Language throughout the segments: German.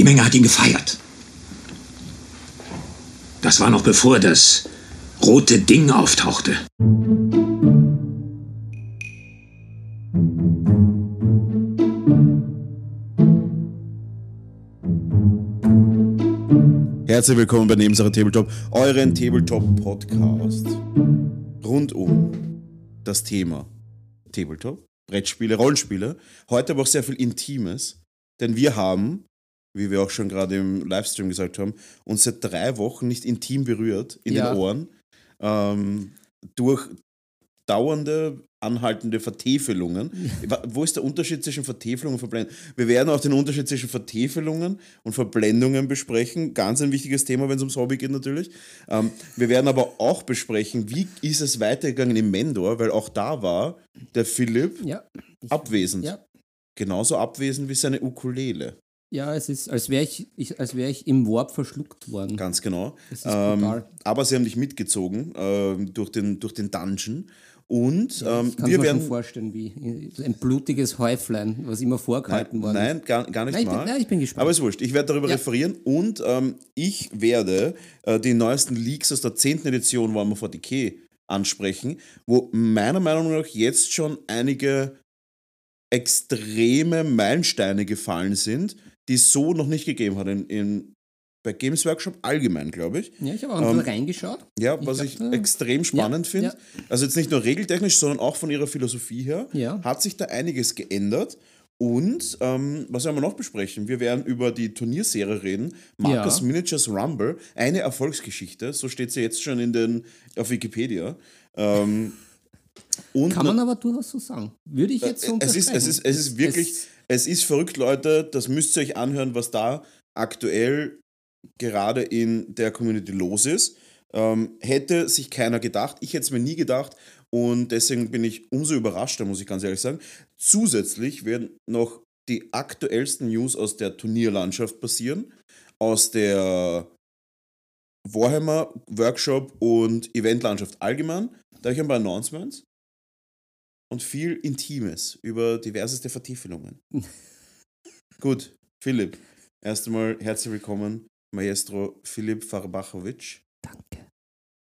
Die Menge hat ihn gefeiert. Das war noch bevor das rote Ding auftauchte. Herzlich willkommen bei Nebensache Tabletop, euren Tabletop-Podcast. Rund um das Thema Tabletop, Brettspiele, Rollenspiele. Heute aber auch sehr viel Intimes, denn wir haben, wie wir auch schon gerade im Livestream gesagt haben, uns seit drei Wochen nicht intim berührt in Ja. den Ohren. Ähm, durch dauernde, anhaltende Vertäfelungen. Wa- Wo ist der Unterschied zwischen Vertäfelung und Verblendung? Wir werden auch den Unterschied zwischen Vertäfelungen und Verblendungen besprechen. Ganz ein wichtiges Thema, wenn es ums Hobby geht natürlich. Ähm, wir werden aber auch besprechen, wie ist es weitergegangen in Mendor, weil auch da war der Philipp Ja. Abwesend. ja. Genauso abwesend wie seine Ukulele. Ja, es ist, als wäre ich, ich, als wär ich im Warp verschluckt worden. Ganz genau. Ist Ähm, aber sie haben dich mitgezogen ähm, durch, den, durch den Dungeon. Und ähm, ich kann wir mir schon werden. vorstellen, wie ein blutiges Häuflein, was immer vorgehalten Nein, worden ist. nein gar, gar nicht Nein, ich bin- mal. nein, ich bin gespannt. Aber ist wurscht. Ich werde darüber Ja. referieren und ähm, ich werde äh, die neuesten Leaks aus der 10. Edition Warhammer 40k ansprechen, wo meiner Meinung nach jetzt schon einige extreme Meilensteine gefallen sind, die es so noch nicht gegeben hat in, in, bei Games Workshop allgemein, glaube ich. Ja, ich habe auch Ähm, reingeschaut. Ja, Ich was glaub, ich äh, extrem spannend ja, finde. ja. Also jetzt nicht nur regeltechnisch, sondern auch von ihrer Philosophie her Ja. hat sich da einiges geändert. Und ähm, was werden wir noch besprechen? Wir werden über die Turnierserie reden. Marcus. Miniatures Rumble, eine Erfolgsgeschichte. So steht sie jetzt schon in den, auf Wikipedia. Ähm, und Kann man aber durchaus so sagen. Würde ich jetzt so es ist, es ist, es ist wirklich, es ist verrückt, Leute. Das müsst ihr euch anhören, was da aktuell gerade in der Community los ist. Ähm, hätte sich keiner gedacht. Ich hätte es mir nie gedacht. Und deswegen bin ich umso überraschter, muss ich ganz ehrlich sagen. Zusätzlich werden noch die aktuellsten News aus der Turnierlandschaft passieren. Aus der Warhammer Workshop und Eventlandschaft allgemein. Da habe ich ein paar Announcements und viel Intimes über diverseste Vertiefelungen. Gut, Philipp, erst einmal herzlich willkommen, Maestro Philipp Farbachowitsch. Danke.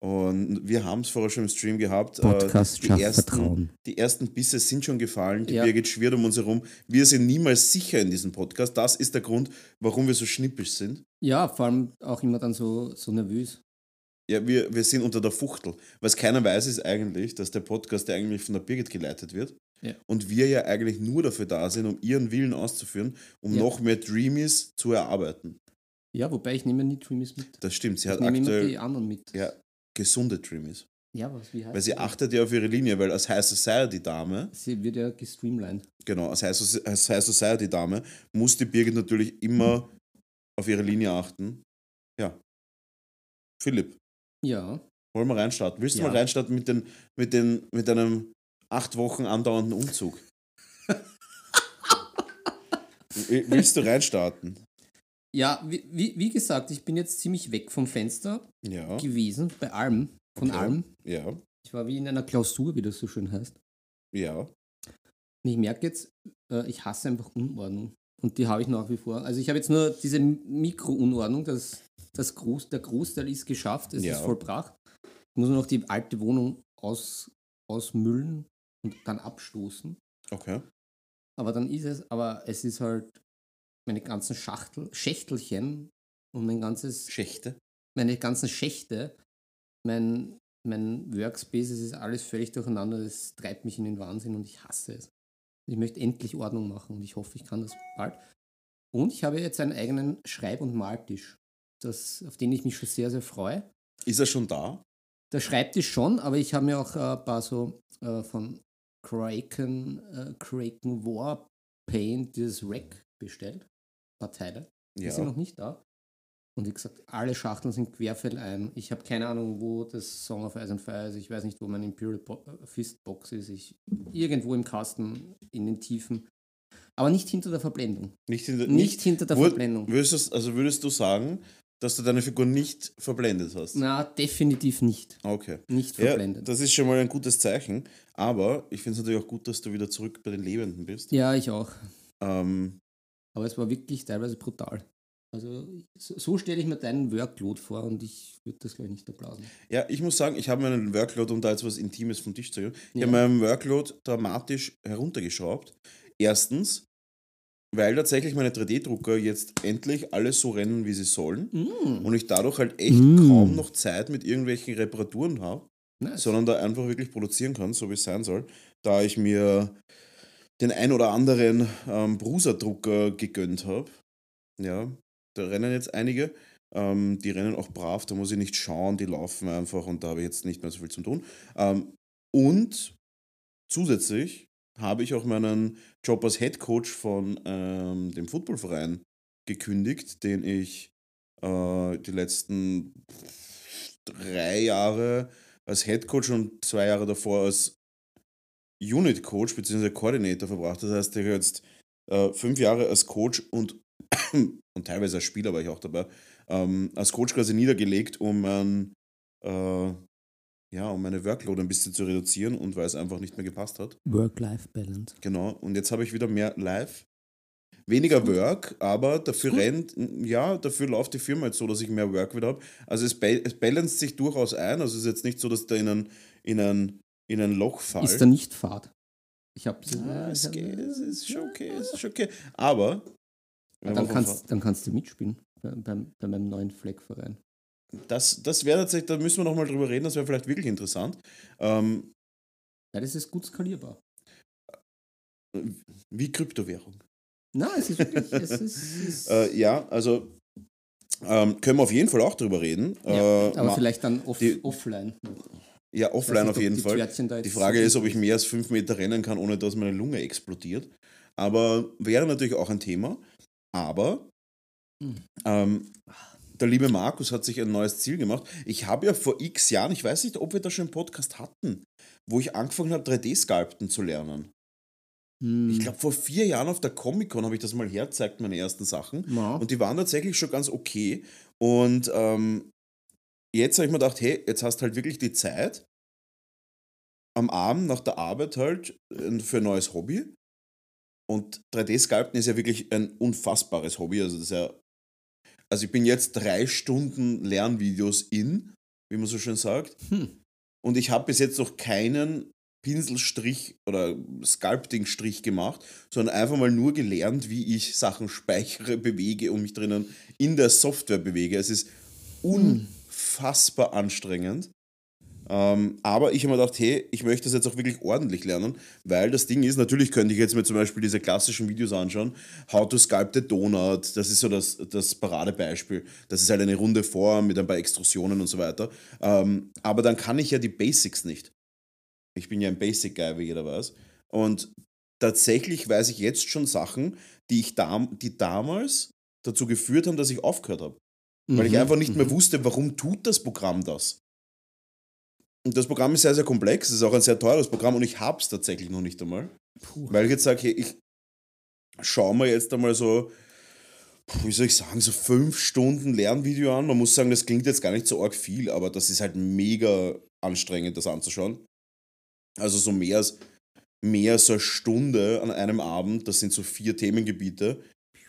Und wir haben es vorher schon im Stream gehabt. äh, Podcast die, ersten, Vertrauen. die ersten Bisse sind schon gefallen. Die Ja. Birgit schwirrt um uns herum. Wir sind niemals sicher in diesem Podcast. Das ist der Grund, warum wir so schnippisch sind. Ja, vor allem auch immer dann so, so nervös. Ja, wir, wir sind unter der Fuchtel. Was keiner weiß, ist eigentlich, dass der Podcast ja eigentlich von der Birgit geleitet wird. Ja. Und wir ja eigentlich nur dafür da sind, um ihren Willen auszuführen, um Ja. noch mehr Dreamies zu erarbeiten. Ja, wobei ich nehme nie Dreamies mit. Das stimmt. Sie Ich hat nehme immer die aktuell anderen mit. ja, gesunde Dreamies. Ja, was, wie heißt Weil sie das? achtet ja auf ihre Linie, weil als High Society-Dame, Sie wird ja gestreamlined. genau, als High, Soci- als High Society-Dame, muss die Birgit natürlich immer auf ihre Linie achten. Ja. Philipp, Ja. wollen wir reinstarten? Willst du Ja. mal reinstarten mit, den, mit, den, mit einem acht Wochen andauernden Umzug? Will- Willst du reinstarten? Ja, wie, wie, wie gesagt, ich bin jetzt ziemlich weg vom Fenster Ja. gewesen, bei allem, von Okay. allem. Ja. Ich war wie in einer Klausur, wie das so schön heißt. Ja. Und ich merke jetzt, äh, ich hasse einfach Unordnung. Und die habe ich nach wie vor. Also ich habe jetzt nur diese Mikrounordnung, das, das Groß, der Großteil ist geschafft, es Ja. ist vollbracht. Ich muss nur noch die alte Wohnung aus, ausmüllen und dann abstoßen. Okay. Aber dann ist es, aber es ist halt meine ganzen Schachtel, Schächtelchen und mein ganzes, Schächte. meine ganzen Schächte, mein, mein Workspace, es ist alles völlig durcheinander, das treibt mich in den Wahnsinn und ich hasse es. Ich möchte endlich Ordnung machen und ich hoffe, ich kann das bald. Und ich habe jetzt einen eigenen Schreib- und Maltisch, das, auf den ich mich schon sehr, sehr freue. Ist er schon da? Der Schreibtisch schon, aber ich habe mir auch äh, ein paar so äh, von Kraken, äh, Kraken War Paint, dieses Rack bestellt. Ein paar Teile. Die sind noch nicht da. Und wie gesagt, alle Schachteln sind querfeldein. Ich habe keine Ahnung, wo das Song of Ice and Fire ist. Ich weiß nicht, wo mein Imperial Bo äh, Fist Box ist. Ich, irgendwo im Kasten, in den Tiefen. Aber nicht hinter der Verblendung. Nicht, hinter, Nicht, hinter der Wur- Verblendung. Würdest also würdest du sagen, dass du deine Figur nicht verblendet hast? Na, definitiv nicht. Okay. Nicht Ja, verblendet. das ist schon mal ein gutes Zeichen. Aber ich finde es natürlich auch gut, dass du wieder zurück bei den Lebenden bist. Ja, ich auch. Ähm, Aber es war wirklich teilweise brutal. Also so, stelle ich mir deinen Workload vor und ich würde das gleich nicht applausen. Ja, ich muss sagen, ich habe meinen Workload, um da jetzt was Intimes vom Tisch zu gehen, ich Ja. habe meinen Workload dramatisch heruntergeschraubt. Erstens, weil tatsächlich meine 3D-Drucker jetzt endlich alles so rennen, wie sie sollen. Mm. Und ich dadurch halt echt Mm. kaum noch Zeit mit irgendwelchen Reparaturen habe, Nice. sondern da einfach wirklich produzieren kann, so wie es sein soll. Da ich mir den ein oder anderen ähm, Brusa-Drucker gegönnt habe. Ja, da rennen jetzt einige. Ähm, die rennen auch brav, da muss ich nicht schauen, die laufen einfach und da habe ich jetzt nicht mehr so viel zu tun. Ähm, und zusätzlich habe ich auch meinen Job als Head Coach von ähm, dem Footballverein gekündigt, den ich äh, die letzten drei Jahre als Head Coach und zwei Jahre davor als Unit Coach bzw. Coordinator verbracht. Das heißt, ich habe jetzt äh, fünf Jahre als Coach und, und teilweise als Spieler war ich auch dabei, ähm, als Coach quasi niedergelegt, um mein, äh, ja, um meine Workload ein bisschen zu reduzieren und weil es einfach nicht mehr gepasst hat. Work-Life-Balance. Genau. Und jetzt habe ich wieder mehr Live. Weniger Work, aber dafür rennt, ja, dafür läuft die Firma jetzt so, dass ich mehr Work wieder habe. Also es, ba es balanced sich durchaus ein. Also es ist jetzt nicht so, dass da in ein, in ein, in ein Loch fall. Ist da nicht Fahrt? Ich habe Ah, es, geht, es ist schon okay, es ist schon okay. Aber dann, kannst, dann kannst du mitspielen bei, beim, bei meinem neuen Fleckverein. Das, das wäre tatsächlich, da müssen wir nochmal drüber reden, das wäre vielleicht wirklich interessant. Ähm, Ja, das ist gut skalierbar. wie Kryptowährung. Nein, es ist wirklich. es ist, ist Äh, ja, also ähm, können wir auf jeden Fall auch drüber reden. ja, äh, aber ma- vielleicht dann off, die- offline. ja, offline nicht, auf jeden die Fall. Die Frage ist, ob ich mehr als fünf Meter rennen kann, ohne dass meine Lunge explodiert. Aber wäre natürlich auch ein Thema. Aber Hm. ähm, der liebe Markus hat sich ein neues Ziel gemacht. Ich habe ja vor x Jahren, ich weiß nicht, ob wir das schon im Podcast hatten, wo ich angefangen habe, 3D-Sculpten zu lernen. Hm. Ich glaube, vor vier Jahren auf der Comic-Con habe ich das mal hergezeigt, meine ersten Sachen. Ja. Und die waren tatsächlich schon ganz okay. Und ähm, jetzt habe ich mir gedacht, hey, jetzt hast du halt wirklich die Zeit, am Abend nach der Arbeit halt äh, für ein neues Hobby. Und 3D-Sculpten ist ja wirklich ein unfassbares Hobby. Also, das ist ja, also ich bin jetzt drei Stunden Lernvideos in, wie man so schön sagt. Hm. Und ich habe bis jetzt noch keinen Pinselstrich oder Sculpting-Strich gemacht, sondern einfach mal nur gelernt, wie ich Sachen speichere, bewege und mich drinnen in der Software bewege. Es ist unfassbar anstrengend. Ähm, aber ich habe mir gedacht, hey, ich möchte das jetzt auch wirklich ordentlich lernen, weil das Ding ist, natürlich könnte ich jetzt mir zum Beispiel diese klassischen Videos anschauen, How to Sculpt a Donut, das ist so das, das Paradebeispiel. Das ist halt eine runde Form mit ein paar Extrusionen und so weiter. Ähm, aber dann kann ich ja die Basics nicht. Ich bin ja ein Basic-Guy, wie jeder weiß. Und tatsächlich weiß ich jetzt schon Sachen, die, ich dam die damals dazu geführt haben, dass ich aufgehört habe. Weil ich Mhm, einfach nicht mehr mhm. wusste, warum tut das Programm das. Und das Programm ist sehr, sehr komplex, es ist auch ein sehr teures Programm und ich habe es tatsächlich noch nicht einmal. Puh. Weil ich jetzt sage, ich schaue mir jetzt einmal so, wie soll ich sagen, so fünf Stunden Lernvideo an. Man muss sagen, das klingt jetzt gar nicht so arg viel, aber das ist halt mega anstrengend, das anzuschauen. Also so mehr als, mehr als so eine Stunde an einem Abend, das sind so vier Themengebiete,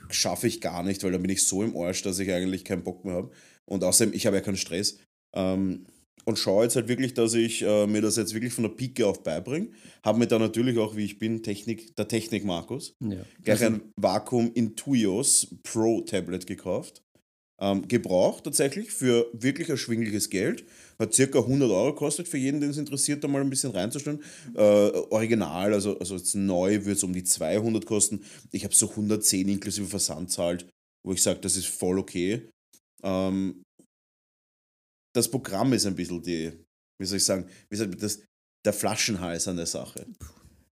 schaffe ich gar nicht, weil dann bin ich so im Arsch, dass ich eigentlich keinen Bock mehr habe. Und außerdem, ich habe ja keinen Stress. Ähm, und schaue jetzt halt wirklich, dass ich äh, mir das jetzt wirklich von der Pike auf beibringe. Habe mir da natürlich auch, wie ich bin, Technik, der Technik Markus, Ja. gleich Also, ein Vakuum Intuios Pro Tablet gekauft. Ähm, gebraucht tatsächlich für wirklich erschwingliches Geld. Hat circa 100 Euro gekostet für jeden, den es interessiert, da mal ein bisschen reinzustellen. Äh, original, also, also jetzt neu würde es um die 200 kosten. Ich habe so 110 inklusive Versand zahlt, wo ich sage, das ist voll okay. Ähm, das Programm ist ein bisschen die, wie soll ich sagen, wie soll ich das, der Flaschenhals an der Sache.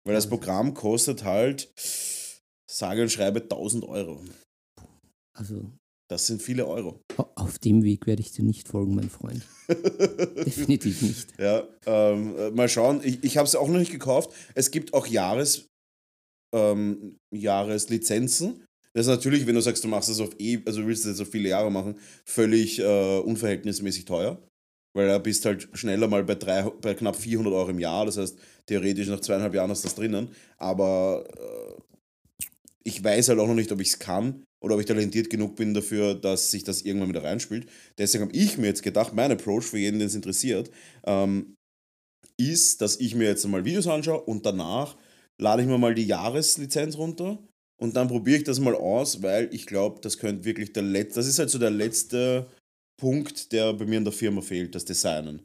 Weil das Programm kostet halt, sage und schreibe 1000 Euro. also Das sind viele Euro. au- auf dem Weg werde ich dir nicht folgen, mein Freund. Definitiv nicht. Ja, ähm, äh, mal schauen. Ich, ich habe es auch noch nicht gekauft. Es gibt auch Jahres, ähm, Jahreslizenzen. Das ist natürlich, wenn du sagst, du machst das auf E, also willst das auf viele Jahre machen, völlig äh, unverhältnismäßig teuer. Weil da bist halt schneller mal bei, drei, bei knapp 400 Euro im Jahr. Das heißt, theoretisch nach zweieinhalb Jahren hast du das drinnen. Aber äh, ich weiß halt auch noch nicht, ob ich es kann, oder ob ich talentiert genug bin dafür, dass sich das irgendwann wieder reinspielt. Deswegen habe ich mir jetzt gedacht, mein Approach für jeden, den es interessiert, ähm, ist, dass ich mir jetzt mal Videos anschaue und danach lade ich mir mal die Jahreslizenz runter und dann probiere ich das mal aus, weil ich glaube, das könnte wirklich der letzte, das ist halt so der letzte Punkt, der bei mir in der Firma fehlt, das Designen.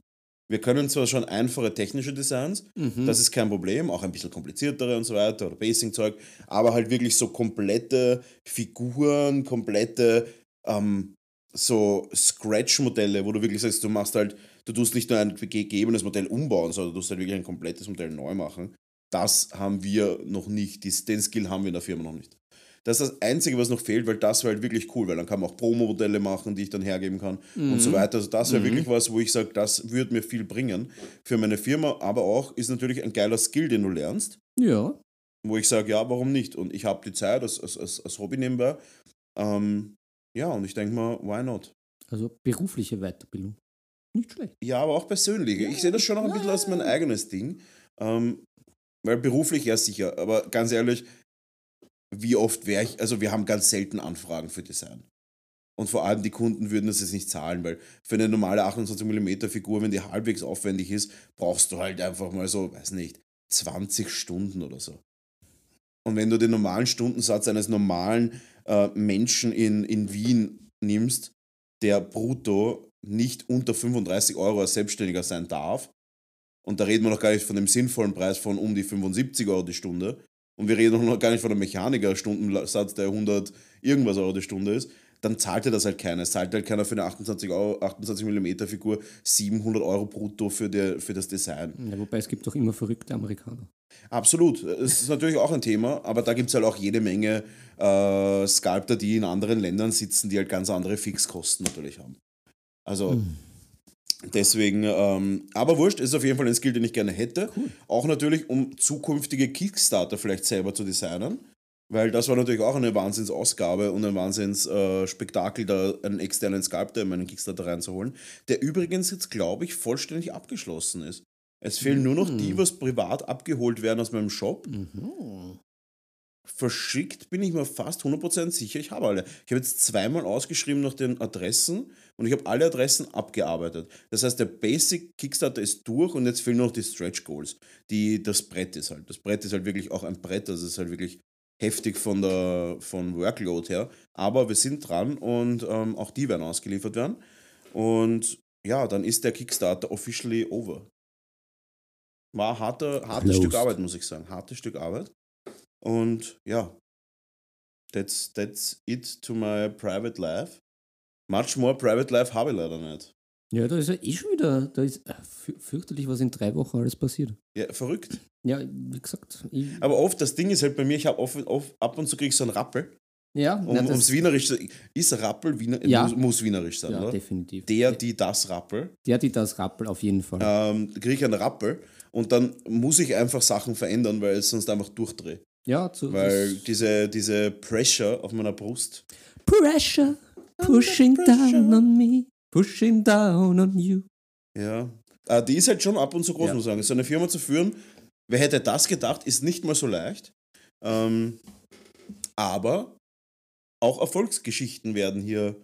Wir können zwar schon einfache technische Designs, Mhm. das ist kein Problem, auch ein bisschen kompliziertere und so weiter oder Basing-Zeug, aber halt wirklich so komplette Figuren, komplette ähm, so Scratch-Modelle, wo du wirklich sagst, du machst halt, du tust nicht nur ein gegebenes Modell umbauen, sondern du tust halt wirklich ein komplettes Modell neu machen. Das haben wir noch nicht, den Skill haben wir in der Firma noch nicht. Das ist das Einzige, was noch fehlt, weil das wäre halt wirklich cool, weil dann kann man auch Promo-Modelle machen, die ich dann hergeben kann und so weiter. Also das wäre wirklich was, wo ich sage, das würde mir viel bringen für meine Firma, aber auch ist natürlich ein geiler Skill, den du lernst, Ja. wo ich sage, ja, warum nicht? Und ich habe die Zeit als, als, als, als Hobby nebenbei. Ähm, ja, und ich denke mal, why not? Also berufliche Weiterbildung. Nicht schlecht. Ja, aber auch persönlich. Ich sehe das schon noch ein bisschen als mein eigenes Ding. Ähm, weil beruflich ja sicher, aber ganz ehrlich, wie oft wäre ich, also wir haben ganz selten Anfragen für Design. Und vor allem die Kunden würden das jetzt nicht zahlen, weil für eine normale 28mm Figur, wenn die halbwegs aufwendig ist, brauchst du halt einfach mal so, weiß nicht, 20 Stunden oder so. Und wenn du den normalen Stundensatz eines normalen äh, Menschen in, in Wien nimmst, der brutto nicht unter 35 Euro als Selbstständiger sein darf, und da reden wir noch gar nicht von dem sinnvollen Preis von um die 75 Euro die Stunde, und wir reden noch gar nicht von einem Mechaniker-Stundensatz, der 100 irgendwas Euro die Stunde ist, dann zahlt er das halt keiner. Es zahlt halt keiner für eine 28, Euro, 28 mm Figur 700 Euro brutto für, die, für das Design. Ja, wobei es gibt doch immer verrückte Amerikaner. Absolut. Es ist natürlich auch ein Thema, aber da gibt es halt auch jede Menge äh, Sculptor, die in anderen Ländern sitzen, die halt ganz andere Fixkosten natürlich haben. Also deswegen, ähm, aber wurscht, ist auf jeden Fall ein Skill, den ich gerne hätte. Auch natürlich, um zukünftige Kickstarter vielleicht selber zu designen. Weil das war natürlich auch eine Wahnsinnsausgabe und ein Wahnsinnsspektakel, da einen externen Sculptor in meinen Kickstarter reinzuholen, der übrigens jetzt, glaube ich, vollständig abgeschlossen ist. Es fehlen nur noch die, was privat abgeholt werden aus meinem Shop. Mhm. Verschickt bin ich mir fast 100% sicher, ich habe alle. Ich habe jetzt zweimal ausgeschrieben nach den Adressen und ich habe alle Adressen abgearbeitet. Das heißt, der Basic Kickstarter ist durch und jetzt fehlen noch die Stretch Goals. Die, das Brett ist halt. Das Brett ist halt wirklich auch ein Brett, das ist halt wirklich heftig von der von Workload her. Aber wir sind dran und ähm, auch die werden ausgeliefert werden. Und ja, dann ist der Kickstarter officially over. War ein harter, hartes Closed. Stück Arbeit, muss ich sagen. Hartes Stück Arbeit. Und ja, that's, that's it to my private life. Much more private life habe ich leider nicht. Ja, da ist ja eh schon wieder, da ist äh, fü- fürchterlich, was in drei Wochen alles passiert. Ja, verrückt. Ja, wie gesagt, ich, Aber oft, das Ding ist halt bei mir, ich habe ab und zu kriege ich so einen Rappel. ja, Um, na, ums Wienerisch Ist Rappel, Wiener, Ja. muss, muss Wienerisch sein, ja oder? definitiv. Der, die, das Rappel. Der, die das Rappel auf jeden Fall. Ähm, kriege ich einen Rappel und dann muss ich einfach Sachen verändern, weil es sonst einfach durchdrehe. Ja, zu, Weil diese, diese Pressure auf meiner Brust, Pressure pushing pressure. down on me, pushing down on you. Ja. Äh, die ist halt schon ab und zu groß, Ja. muss ich sagen. So eine Firma zu führen, wer hätte das gedacht, ist nicht mal so leicht. Ähm, aber auch Erfolgsgeschichten werden hier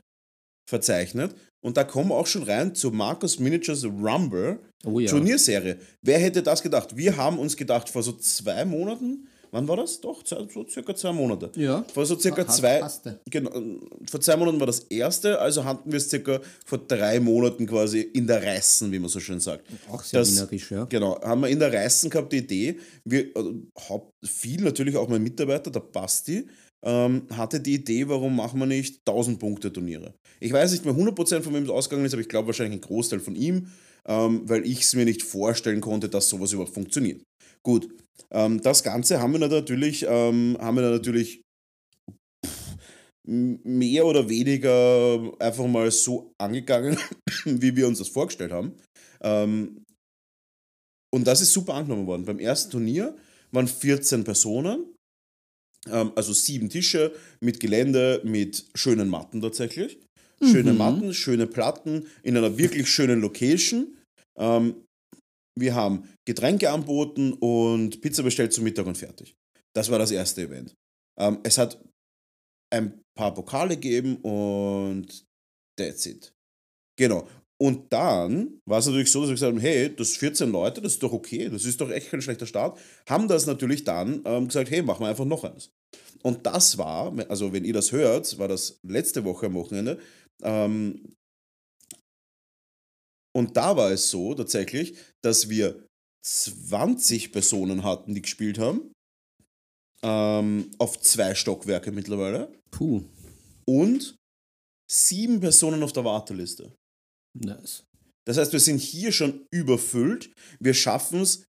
verzeichnet. Und da kommen wir auch schon rein zu Marcus Miniatures Rumble Oh ja. Turnierserie. Wer hätte das gedacht? Wir haben uns gedacht, vor so zwei Monaten, wann war das? Doch, so circa zwei Monate. Ja. Vor so circa Passt- zwei, passte. genau, vor zwei Monaten war das erste, also hatten wir es circa vor drei Monaten quasi in der Reißen, wie man so schön sagt. Auch sehr Das- wienerisch, ja. Genau, haben wir in der Reißen gehabt die Idee, wir, also, viel natürlich auch mein Mitarbeiter, der Basti, ähm, hatte die Idee, warum machen wir nicht 1000 Punkte Turniere. Ich weiß nicht mehr 100% von wem es ausgegangen ist, aber ich glaube wahrscheinlich ein Großteil von ihm, ähm, weil ich es mir nicht vorstellen konnte, dass sowas überhaupt funktioniert. Gut, ähm, das Ganze haben wir natürlich, ähm, haben wir natürlich pff, mehr oder weniger einfach mal so angegangen, wie wir uns das vorgestellt haben. Ähm, und das ist super angenommen worden. Beim ersten Turnier waren 14 Personen, ähm, also sieben Tische mit Gelände, mit schönen Matten tatsächlich. Schöne Mhm. Matten, schöne Platten in einer wirklich schönen Location. Ähm, wir haben Getränke anboten und Pizza bestellt zum Mittag und fertig. Das war das erste Event. Ähm, es hat ein paar Pokale geben und that's it. Genau. Und dann war es natürlich so, dass wir gesagt haben, hey, das 14 Leute, das ist doch okay, das ist doch echt kein schlechter Start. Haben das natürlich dann ähm, gesagt, hey, machen wir einfach noch eins. Und das war, also wenn ihr das hört, war das letzte Woche am Wochenende. Ähm, und da war es so tatsächlich, dass wir 20 Personen hatten, die gespielt haben. Ähm, auf zwei Stockwerke mittlerweile. Puh. Und sieben Personen auf der Warteliste. Nice. Das heißt, wir sind hier schon überfüllt. Wir schaffen es,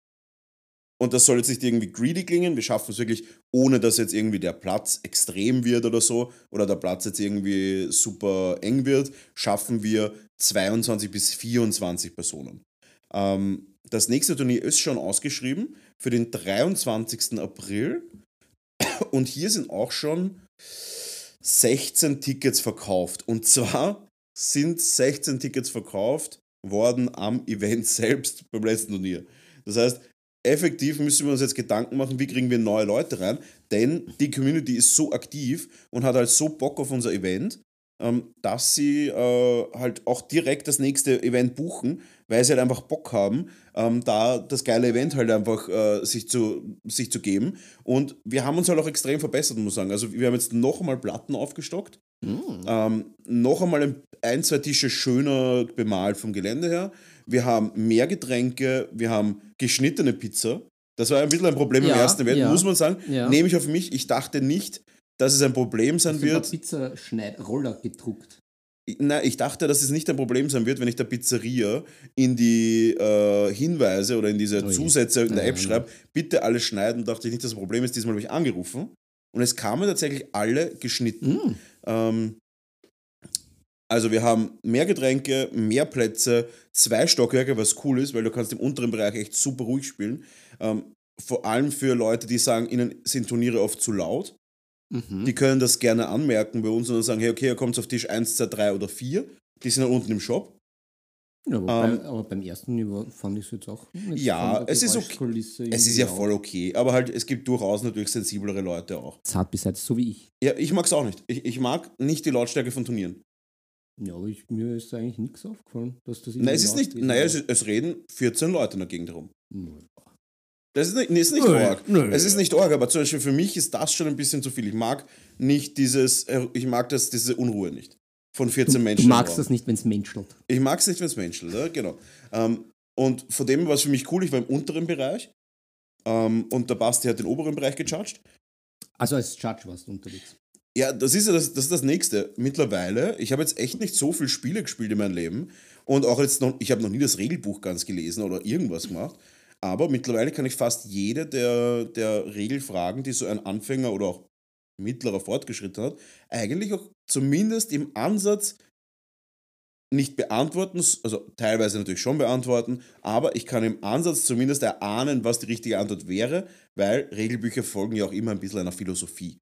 und das soll jetzt nicht irgendwie greedy klingen, wir schaffen es wirklich, ohne dass jetzt irgendwie der Platz extrem wird oder so, oder der Platz jetzt irgendwie super eng wird, schaffen wir 22 bis 24 Personen. Ähm, das nächste Turnier ist schon ausgeschrieben für den 23. April. Und hier sind auch schon 16 Tickets verkauft. Und zwar sind 16 Tickets verkauft worden am Event selbst beim letzten Turnier. Das heißt, effektiv müssen wir uns jetzt Gedanken machen, wie kriegen wir neue Leute rein, denn die Community ist so aktiv und hat halt so Bock auf unser Event, ähm, dass sie äh, halt auch direkt das nächste Event buchen, weil sie halt einfach Bock haben, ähm, da das geile Event halt einfach äh, sich, zu, sich zu geben. Und wir haben uns halt auch extrem verbessert, muss ich sagen. Also wir haben jetzt noch einmal Platten aufgestockt, mm. ähm, noch einmal ein, ein, zwei Tische schöner bemalt vom Gelände her. Wir haben mehr Getränke, wir haben geschnittene Pizza. Das war ein bisschen ein Problem ja, im ersten Event, ja. muss man sagen. Ja. Nehme ich auf mich. Ich dachte nicht, dass es ein Problem sein Hast wird. Pizza Roller gedruckt. Nein, ich dachte, dass es nicht ein Problem sein wird, wenn ich der Pizzeria in die äh, Hinweise oder in diese oh Zusätze in der App schreibe, bitte alles schneiden. Dachte ich nicht, dass das Problem ist. Diesmal habe ich angerufen und es kamen tatsächlich alle geschnitten. Mm. Ähm, also wir haben mehr Getränke, mehr Plätze, zwei Stockwerke, was cool ist, weil du kannst im unteren Bereich echt super ruhig spielen. Ähm, vor allem für Leute, die sagen, ihnen sind Turniere oft zu laut. Mhm. Die können das gerne anmerken bei uns und dann sagen, hey, okay, ihr kommt auf Tisch 1, 2, 3 oder 4. Die sind dann unten im Shop. Ja, aber, ähm, bei, aber, beim ersten Niveau fand ich es jetzt auch. Ja, es ist okay. Es ist ja voll okay. Aber halt, es gibt durchaus natürlich sensiblere Leute auch. Zart besetzt, so wie ich. Ja, ich mag es auch nicht. Ich, ich mag nicht die Lautstärke von Turnieren. Ja, aber ich, mir ist eigentlich nichts aufgefallen, dass das Nein, es ist nicht. Naja, es, es, reden 14 Leute in der Gegend herum. Das ist nicht, ist nicht nö, arg. Nö, es ist nicht arg, aber zum Beispiel für mich ist das schon ein bisschen zu viel. Ich mag nicht dieses, äh, ich mag das, diese Unruhe nicht. Von 14 du, Menschen. Du magst das nicht, wenn es menschelt. Ich mag es nicht, wenn es menschelt, ja, genau. Ähm, und von dem war es für mich cool, ich war im unteren Bereich ähm, und der Basti hat den oberen Bereich gejudged. Also als Judge warst du unterwegs. Ja, das ist das, das, ist das Nächste. Mittlerweile, ich habe jetzt echt nicht so viele Spiele gespielt in meinem Leben und auch jetzt noch, ich habe noch nie das Regelbuch ganz gelesen oder irgendwas gemacht. Aber mittlerweile kann ich fast jede der, der Regelfragen, die so ein Anfänger oder auch mittlerer Fortgeschritten hat, eigentlich auch zumindest im Ansatz nicht beantworten, also teilweise natürlich schon beantworten, aber ich kann im Ansatz zumindest erahnen, was die richtige Antwort wäre, weil Regelbücher folgen ja auch immer ein bisschen einer Philosophie.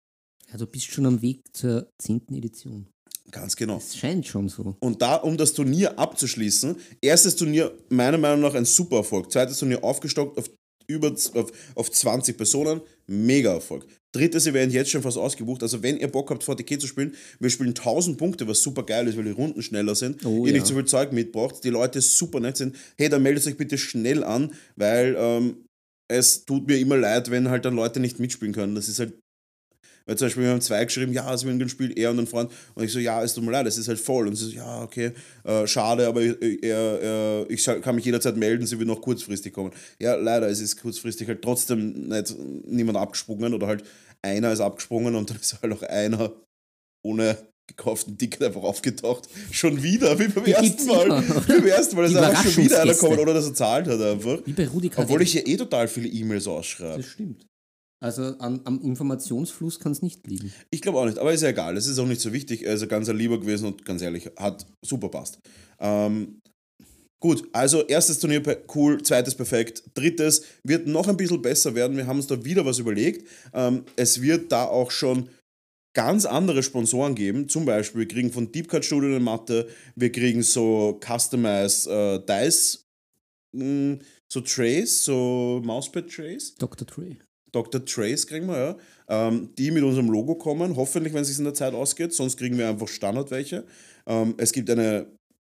Ja, du bist schon am Weg zur 10. Edition. Ganz genau. Es scheint schon so. Und da, um das Turnier abzuschließen, erstes Turnier meiner Meinung nach ein super Erfolg. Zweites Turnier aufgestockt auf über auf, auf 20 Personen, mega Erfolg. Drittes Event jetzt schon fast ausgebucht. Also, wenn ihr Bock habt, VTK zu spielen, wir spielen 1000 Punkte, was super geil ist, weil die Runden schneller sind. Oh, ihr ja. nicht so viel Zeug mitbraucht, die Leute super nett sind. Hey, dann meldet euch bitte schnell an, weil ähm, es tut mir immer leid, wenn halt dann Leute nicht mitspielen können. Das ist halt weil zum Beispiel, wir haben zwei geschrieben, ja, sie will spielt er und ein Freund. Und ich so, ja, es tut mir leid, es ist halt voll. Und sie so, ja, okay, äh, schade, aber er, er, ich kann mich jederzeit melden, sie will noch kurzfristig kommen. Ja, leider, es ist kurzfristig halt trotzdem nicht niemand abgesprungen oder halt einer ist abgesprungen und dann ist halt auch einer ohne gekauften Ticket einfach aufgetaucht. Schon wieder, wie beim ersten Mal. Wie beim ersten Mal ist einfach schon wieder einer gekommen, oder dass er zahlt hat einfach. Wie bei Rudi Obwohl ich hier eh total viele E-Mails ausschreibe. Das stimmt. Also an, am Informationsfluss kann es nicht liegen. Ich glaube auch nicht, aber ist ja egal. Es ist auch nicht so wichtig. Er ist ganz lieber gewesen und ganz ehrlich, hat super passt. Ähm, gut, also erstes Turnier cool, zweites perfekt, drittes wird noch ein bisschen besser werden. Wir haben uns da wieder was überlegt. Ähm, es wird da auch schon ganz andere Sponsoren geben. Zum Beispiel, wir kriegen von Deep Cut Studio eine Matte, wir kriegen so Customized äh, Dice, mh, hm, so Trays, so Mauspad Trays. Dr. Tray. Dr. Trace kriegen wir, ja. Ähm, die mit unserem Logo kommen. Hoffentlich, wenn es sich in der Zeit ausgeht. Sonst kriegen wir einfach Standard welche. Ähm, es gibt eine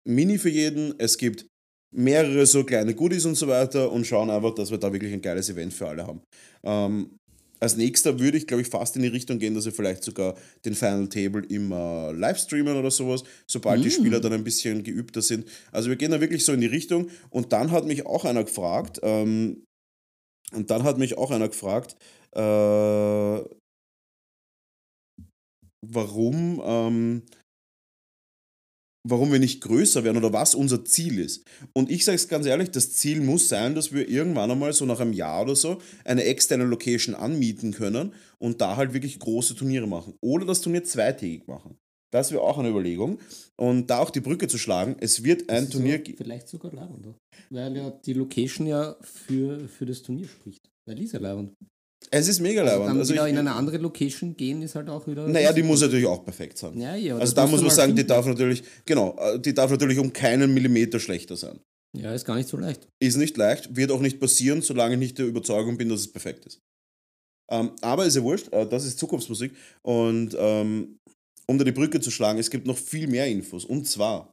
Mini für jeden. Es gibt mehrere so kleine Goodies und so weiter und schauen einfach, dass wir da wirklich ein geiles Event für alle haben. Ähm, als nächster würde ich, glaube ich, fast in die Richtung gehen, dass wir vielleicht sogar den Final Table immer live streamen oder sowas, sobald die Spieler dann ein bisschen geübter sind. Also wir gehen da wirklich so in die Richtung. Und dann hat mich auch einer gefragt, ähm, und dann hat mich auch einer gefragt, äh, warum, ähm, warum wir nicht größer werden oder was unser Ziel ist. Und ich sage es ganz ehrlich, das Ziel muss sein, dass wir irgendwann einmal so nach einem Jahr oder so eine externe Location anmieten können und da halt wirklich große Turniere machen. Oder das Turnier zweitägig machen. Das wäre auch eine Überlegung. Und da auch die Brücke zu schlagen, es wird ein Turnier geben. Vielleicht sogar leibender. Weil ja die Location ja für, für das Turnier spricht. Weil die ist ja leibend. Es ist mega Also dann Also ich, in eine andere Location gehen ist halt auch wieder. naja, die muss natürlich auch perfekt sein. Ja, ja, Also da muss man sagen, die finden. darf natürlich, genau, äh, die darf natürlich um keinen Millimeter schlechter sein. Ja, ist gar nicht so leicht. Ist nicht leicht, wird auch nicht passieren, solange ich nicht der Überzeugung bin, dass es perfekt ist. Ähm, aber ist ja wurscht, äh, das ist Zukunftsmusik. Und ähm, um da die Brücke zu schlagen, es gibt noch viel mehr Infos. Und zwar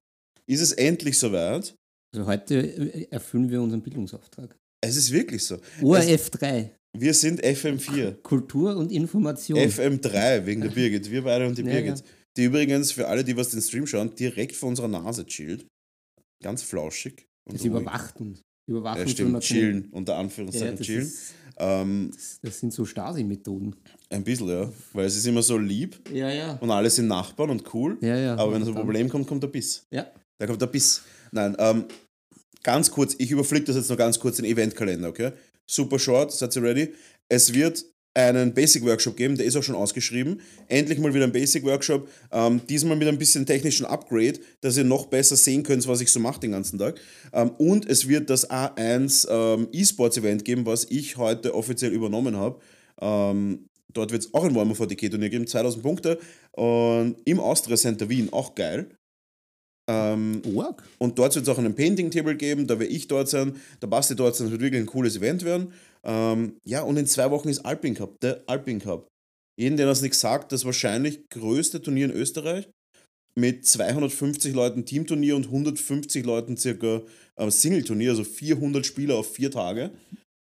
ist es endlich soweit. Also heute äh, erfüllen wir unseren Bildungsauftrag. Es ist wirklich so. ORF 3. Wir sind FM4. Kultur und Information. FM3 wegen der Birgit. Wir beide und die Ja, Birgit. ja. Die übrigens, für alle, die was den Stream schauen, direkt vor unserer Nase chillt. Ganz flauschig. Und das ruhig. überwacht uns. Überwacht Ja, uns stimmt, chillen, unter Ja, Anführungszeichen das, chillen. ist, Ähm, das, das sind so Stasi-Methoden. ein bisschen, ja. Weil es ist immer so lieb Ja, ja. und alle sind Nachbarn und cool. Ja, ja. aber wenn so ein Problem kommt, kommt der Biss. Ja. Da kommt der Biss. Nein, ähm, ganz kurz, ich überfliege das jetzt noch ganz kurz, den Eventkalender, okay? Super short, seid ihr ready? Es wird einen Basic-Workshop geben, der ist auch schon ausgeschrieben. Endlich mal wieder ein Basic-Workshop. Ähm, diesmal mit ein bisschen technischen Upgrade, dass ihr noch besser sehen könnt, was ich so mache den ganzen Tag. Ähm, und es wird das A1 ähm, E-Sports-Event geben, was ich heute offiziell übernommen habe. Ähm, dort wird es auch ein Warhammer 40k-Turnier geben, 2000 Punkte. Und im Austria Center Wien, auch geil. Ähm, und dort wird es auch einen Painting-Table geben, da werde ich dort sein, der Basti dort sein, das wird wirklich ein cooles Event werden. Ähm, ja, und in zwei Wochen ist Alpin Cup, der Alpin Cup. Jeden, der das nicht sagt, das wahrscheinlich größte Turnier in Österreich mit 250 Leuten Teamturnier und 150 Leuten circa äh, Single-Turnier, also 400 Spieler auf vier Tage,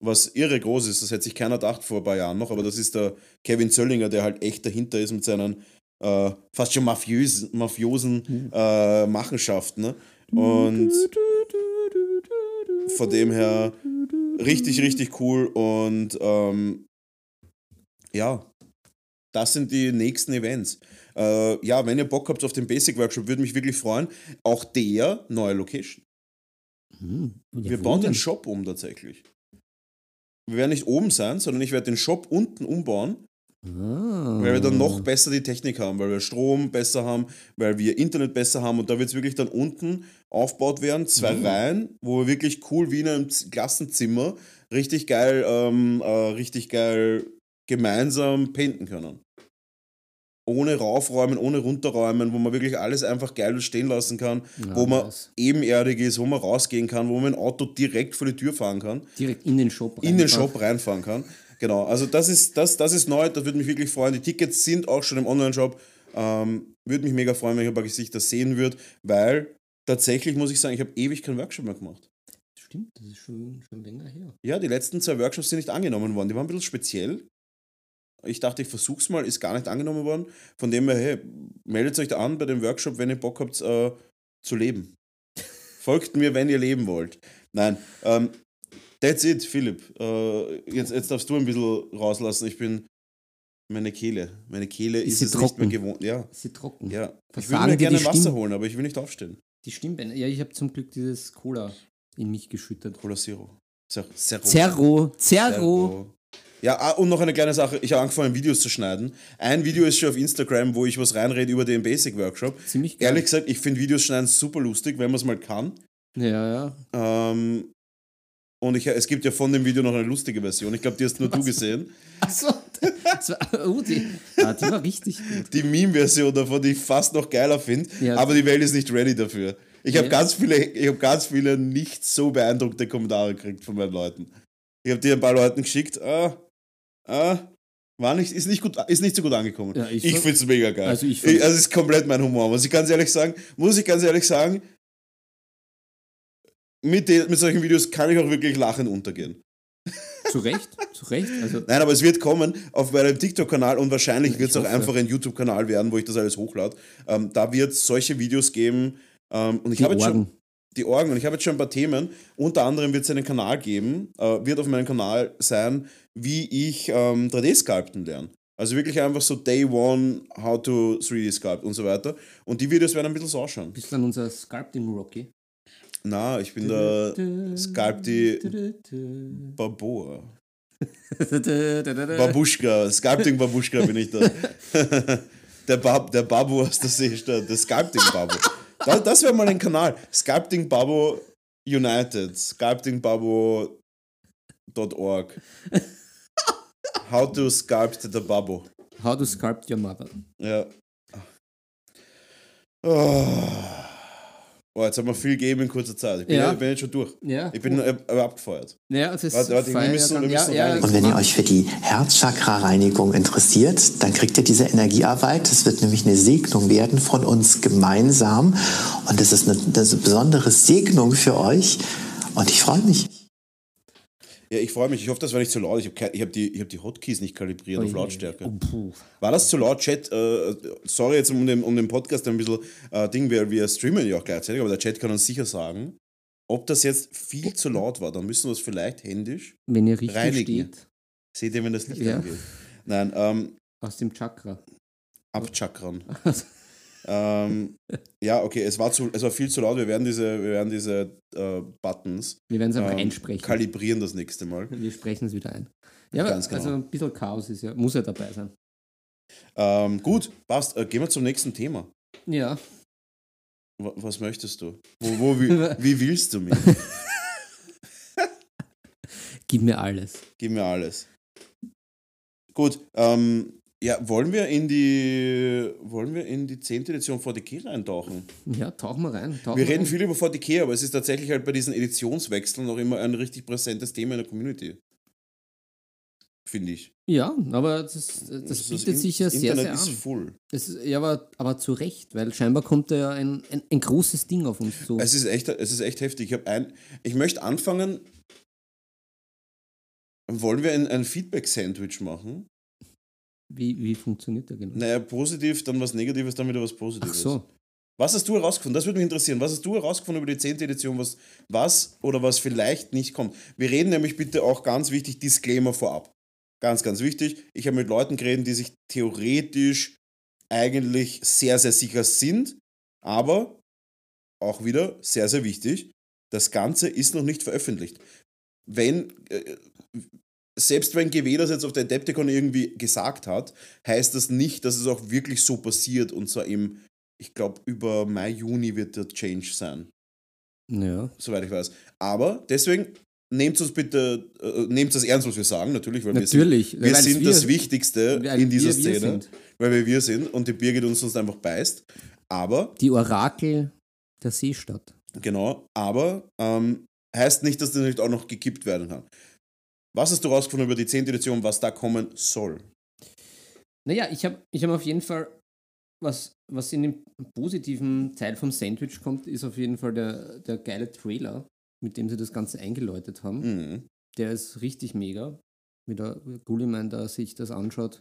was irre groß ist. Das hätte sich keiner gedacht vor ein paar Jahren noch, aber das ist der Kevin Zöllinger, der halt echt dahinter ist mit seinen äh, fast schon mafiösen, mafiosen äh, Machenschaften. Ne? Und von dem her richtig, richtig cool und ähm, ja, das sind die nächsten Events. Äh, ja, wenn ihr Bock habt auf den Basic Workshop, würde mich wirklich freuen. Auch der neue Location. Hm. Wir bauen den? Shop um tatsächlich. Wir werden nicht oben sein, sondern ich werde den Shop unten umbauen, Ah. weil wir dann noch besser die Technik haben, weil wir Strom besser haben, weil wir Internet besser haben und da wird es wirklich dann unten aufgebaut werden, zwei Mhm. Reihen, wo wir wirklich cool wie in einem Klassenzimmer richtig geil, ähm, äh, richtig geil gemeinsam painten können. Ohne raufräumen, ohne runterräumen, wo man wirklich alles einfach geil stehen lassen kann, Ja, wo man nice. ebenerdig ist, wo man rausgehen kann, wo man ein Auto direkt vor die Tür fahren kann Direkt in den Shop in den. Shop reinfahren kann. Genau, also das ist, das, das ist neu, das würde mich wirklich freuen. Die Tickets sind auch schon im Online-Shop. Ähm, würde mich mega freuen, wenn ich ein paar Gesichter sehen würde, weil tatsächlich muss ich sagen, ich habe ewig keinen Workshop mehr gemacht. Stimmt, das ist schon, schon länger her. Ja, die letzten zwei Workshops sind nicht angenommen worden. Die waren ein bisschen speziell. Ich dachte, ich versuch's mal, ist gar nicht angenommen worden. Von dem her, hey, meldet euch da an bei dem Workshop, wenn ihr Bock habt äh, zu leben. Folgt mir, wenn ihr leben wollt. Nein, ähm, that's it, Philipp. Äh, jetzt, jetzt darfst du ein bisschen rauslassen. Ich bin meine Kehle. Meine Kehle Ist ist, es nicht mehr gewohnt. Ja, Ist sie trocken? ja. Ich würde mir gerne Wasser holen, aber ich will nicht aufstehen. Die Stimmbänder. Ja, ich habe zum Glück dieses Cola in mich geschüttet. Cola Zero. Zer Zero. Zerro, Zerro. Zerro. Ja, ah, und noch eine kleine Sache. Ich habe angefangen, Videos zu schneiden. Ein Video ist schon auf Instagram, wo ich was reinrede über den Basic Workshop. Ziemlich geil. Ehrlich gesagt, ich finde Videos schneiden super lustig, wenn man es mal kann. Ja, ja. Ähm, und ich, es gibt ja von dem Video noch eine lustige Version. Ich glaube, die hast nur du Was? gesehen. Achso, oh, die, ah, die war richtig gut. Die Meme-Version davon, die ich fast noch geiler finde. Ja. Aber die Welt ist nicht ready dafür. Ich habe Ja. ganz viele, ich habe ganz viele nicht so beeindruckte Kommentare gekriegt von meinen Leuten. Ich habe dir ein paar Leuten geschickt, ah, äh, war nicht, ist, nicht gut, ist nicht so gut angekommen. Ja, ich ich finde es mega geil. Also ich ich, also ist komplett mein Humor, muss ich ganz ehrlich sagen. Muss ich ganz ehrlich sagen, mit, de, mit solchen Videos kann ich auch wirklich lachend untergehen. Zu Recht, zu Recht. Also, Nein, aber es wird kommen auf meinem TikTok-Kanal und wahrscheinlich Ich wird es auch einfach ein YouTube-Kanal werden, wo ich das alles hochlade. Ähm, da wird es solche Videos geben. Ähm, und ich habe jetzt schon die Orgen und ich habe jetzt schon ein paar Themen. Unter anderem wird es einen Kanal geben, äh, wird auf meinem Kanal sein, wie ich ähm, 3D-Sculpten lerne. Also wirklich einfach so Day One, how to 3D-Sculpt und so weiter. Und die Videos werden ein bisschen so ausschauen. Bist dann unser Sculpting-Rocky? Na, ich bin der Sculpti Baboa. Babuschka, Sculpting Babuschka bin ich da. der, Bab, der Babu aus der Seestadt, der Sculpting Babu. Das, das wäre mal ein Kanal. Sculpting Babu United. Sculptingbabo.org. How to sculpt the Babu. How to sculpt your mother. Ja. Oh. Oh, jetzt haben wir viel gegeben in kurzer Zeit. Ich bin, Ja. ich bin jetzt schon durch. Ja, Ich bin äh, aber abgefeuert. ja das Warte, warte, wir müssen- wir müssen ja, ja, reinigen. Und wenn ihr euch für die Herzchakra-Reinigung interessiert, dann kriegt ihr diese Energiearbeit. Das wird nämlich eine Segnung werden von uns gemeinsam. Und das ist eine, das ist eine besondere Segnung für euch. Und ich freue mich. Ja, ich freue mich. Ich hoffe, das war nicht zu laut. Ich habe hab die, ich hab die Hotkeys nicht kalibriert auf Lautstärke. Oh. War das zu laut, Chat? Äh, sorry jetzt um den, um den Podcast ein bisschen äh, Ding, wir, wir streamen ja auch gleichzeitig, aber der Chat kann uns sicher sagen, ob das jetzt viel zu laut war. Dann müssen wir es vielleicht händisch. Wenn ihr richtig Reinigen. steht, Seht ihr, wenn das Licht Ja. angeht? Nein, ähm, aus dem Chakra. abchakran. ähm, ja, okay, es war, zu, es war viel zu laut. Wir werden diese, wir werden diese äh, Buttons Wir werden es einfach ähm, einsprechen. kalibrieren das nächste Mal. Wir sprechen es wieder ein. Ja, aber Ganz genau. also ein bisschen Chaos ist ja, muss ja dabei sein. Ähm, gut, passt. Äh, gehen wir zum nächsten Thema. Ja, Wa- Was möchtest du? Wo, wo, wie, wie willst du mich? gib mir alles. Gib mir alles. Gut, ähm, ja, wollen wir in die wollen wir in die 10. Edition 40k eintauchen? Ja, tauchen wir rein. Tauchen Wir reden rein. viel über 40k, aber es ist tatsächlich halt bei diesen Editionswechseln noch immer ein richtig präsentes Thema in der Community. Finde ich. Ja, aber das, das Das bietet In- sich ja das sehr, Internet sehr ist an. full. Das ist, ja, aber, aber zu Recht, weil scheinbar kommt da ja ein, ein, ein großes Ding auf uns zu. Es ist echt, es ist echt heftig. Ich, ein, ich möchte anfangen. Wollen wir ein, ein Feedback-Sandwich machen? Wie, wie funktioniert der genau? Naja, positiv, dann was Negatives, dann wieder was Ach Positives. so. Was hast du herausgefunden? Das würde mich interessieren. Was hast du herausgefunden über die 10. Edition, was, was oder was vielleicht nicht kommt? Wir reden nämlich bitte auch ganz wichtig, Disclaimer vorab. Ganz, ganz wichtig. Ich habe mit Leuten geredet, die sich theoretisch eigentlich sehr, sehr sicher sind, aber auch wieder sehr, sehr wichtig, das Ganze ist noch nicht veröffentlicht. Wenn, äh, selbst wenn GW das jetzt auf der Adepticon irgendwie gesagt hat, heißt das nicht, dass es auch wirklich so passiert und zwar im ich glaube, über Mai, Juni wird der Change sein, Ja. soweit ich weiß. Aber deswegen nehmt uns bitte, äh, nehmt das ernst, was wir sagen, natürlich, weil Natürlich. wir sind, wir weil sind wir- das Wichtigste in dieser wir Szene, sind. weil wir wir sind und die Birgit uns sonst einfach beißt. Aber, Die Orakel der Seestadt. genau, aber ähm, heißt nicht, dass das nicht auch noch gekippt werden kann. Was hast du rausgefunden über die 10. Edition, was da kommen soll? Naja, ich habe ich hab auf jeden Fall, was, was in dem positiven Teil vom Sandwich kommt, ist auf jeden Fall der, der geile Trailer, mit dem sie das Ganze eingeläutet haben. Mhm. Der ist richtig mega. Wie der Gulliman da sich das anschaut,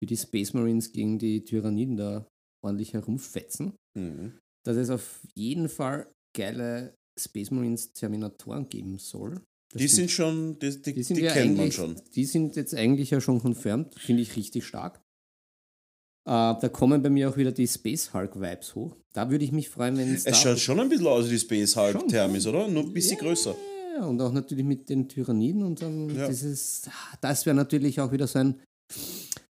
wie die Space Marines gegen die Tyranniden da ordentlich herumfetzen. Mhm. Dass es auf jeden Fall geile Space Marines Terminatoren geben soll. Das Die sind schon, die, die, die die ja kennt man schon. Die sind jetzt eigentlich ja schon confirmed, finde ich richtig stark. Äh, da kommen bei mir auch wieder die Space Hulk Vibes hoch. Da würde ich mich freuen, wenn es Es schaut schon ein bisschen aus wie die Space Hulk Schon, Thermis, schon. oder? Nur ein bisschen größer. Ja, und auch natürlich mit den Tyranniden und dann Ja. dieses, ah, das wäre natürlich auch wieder so ein,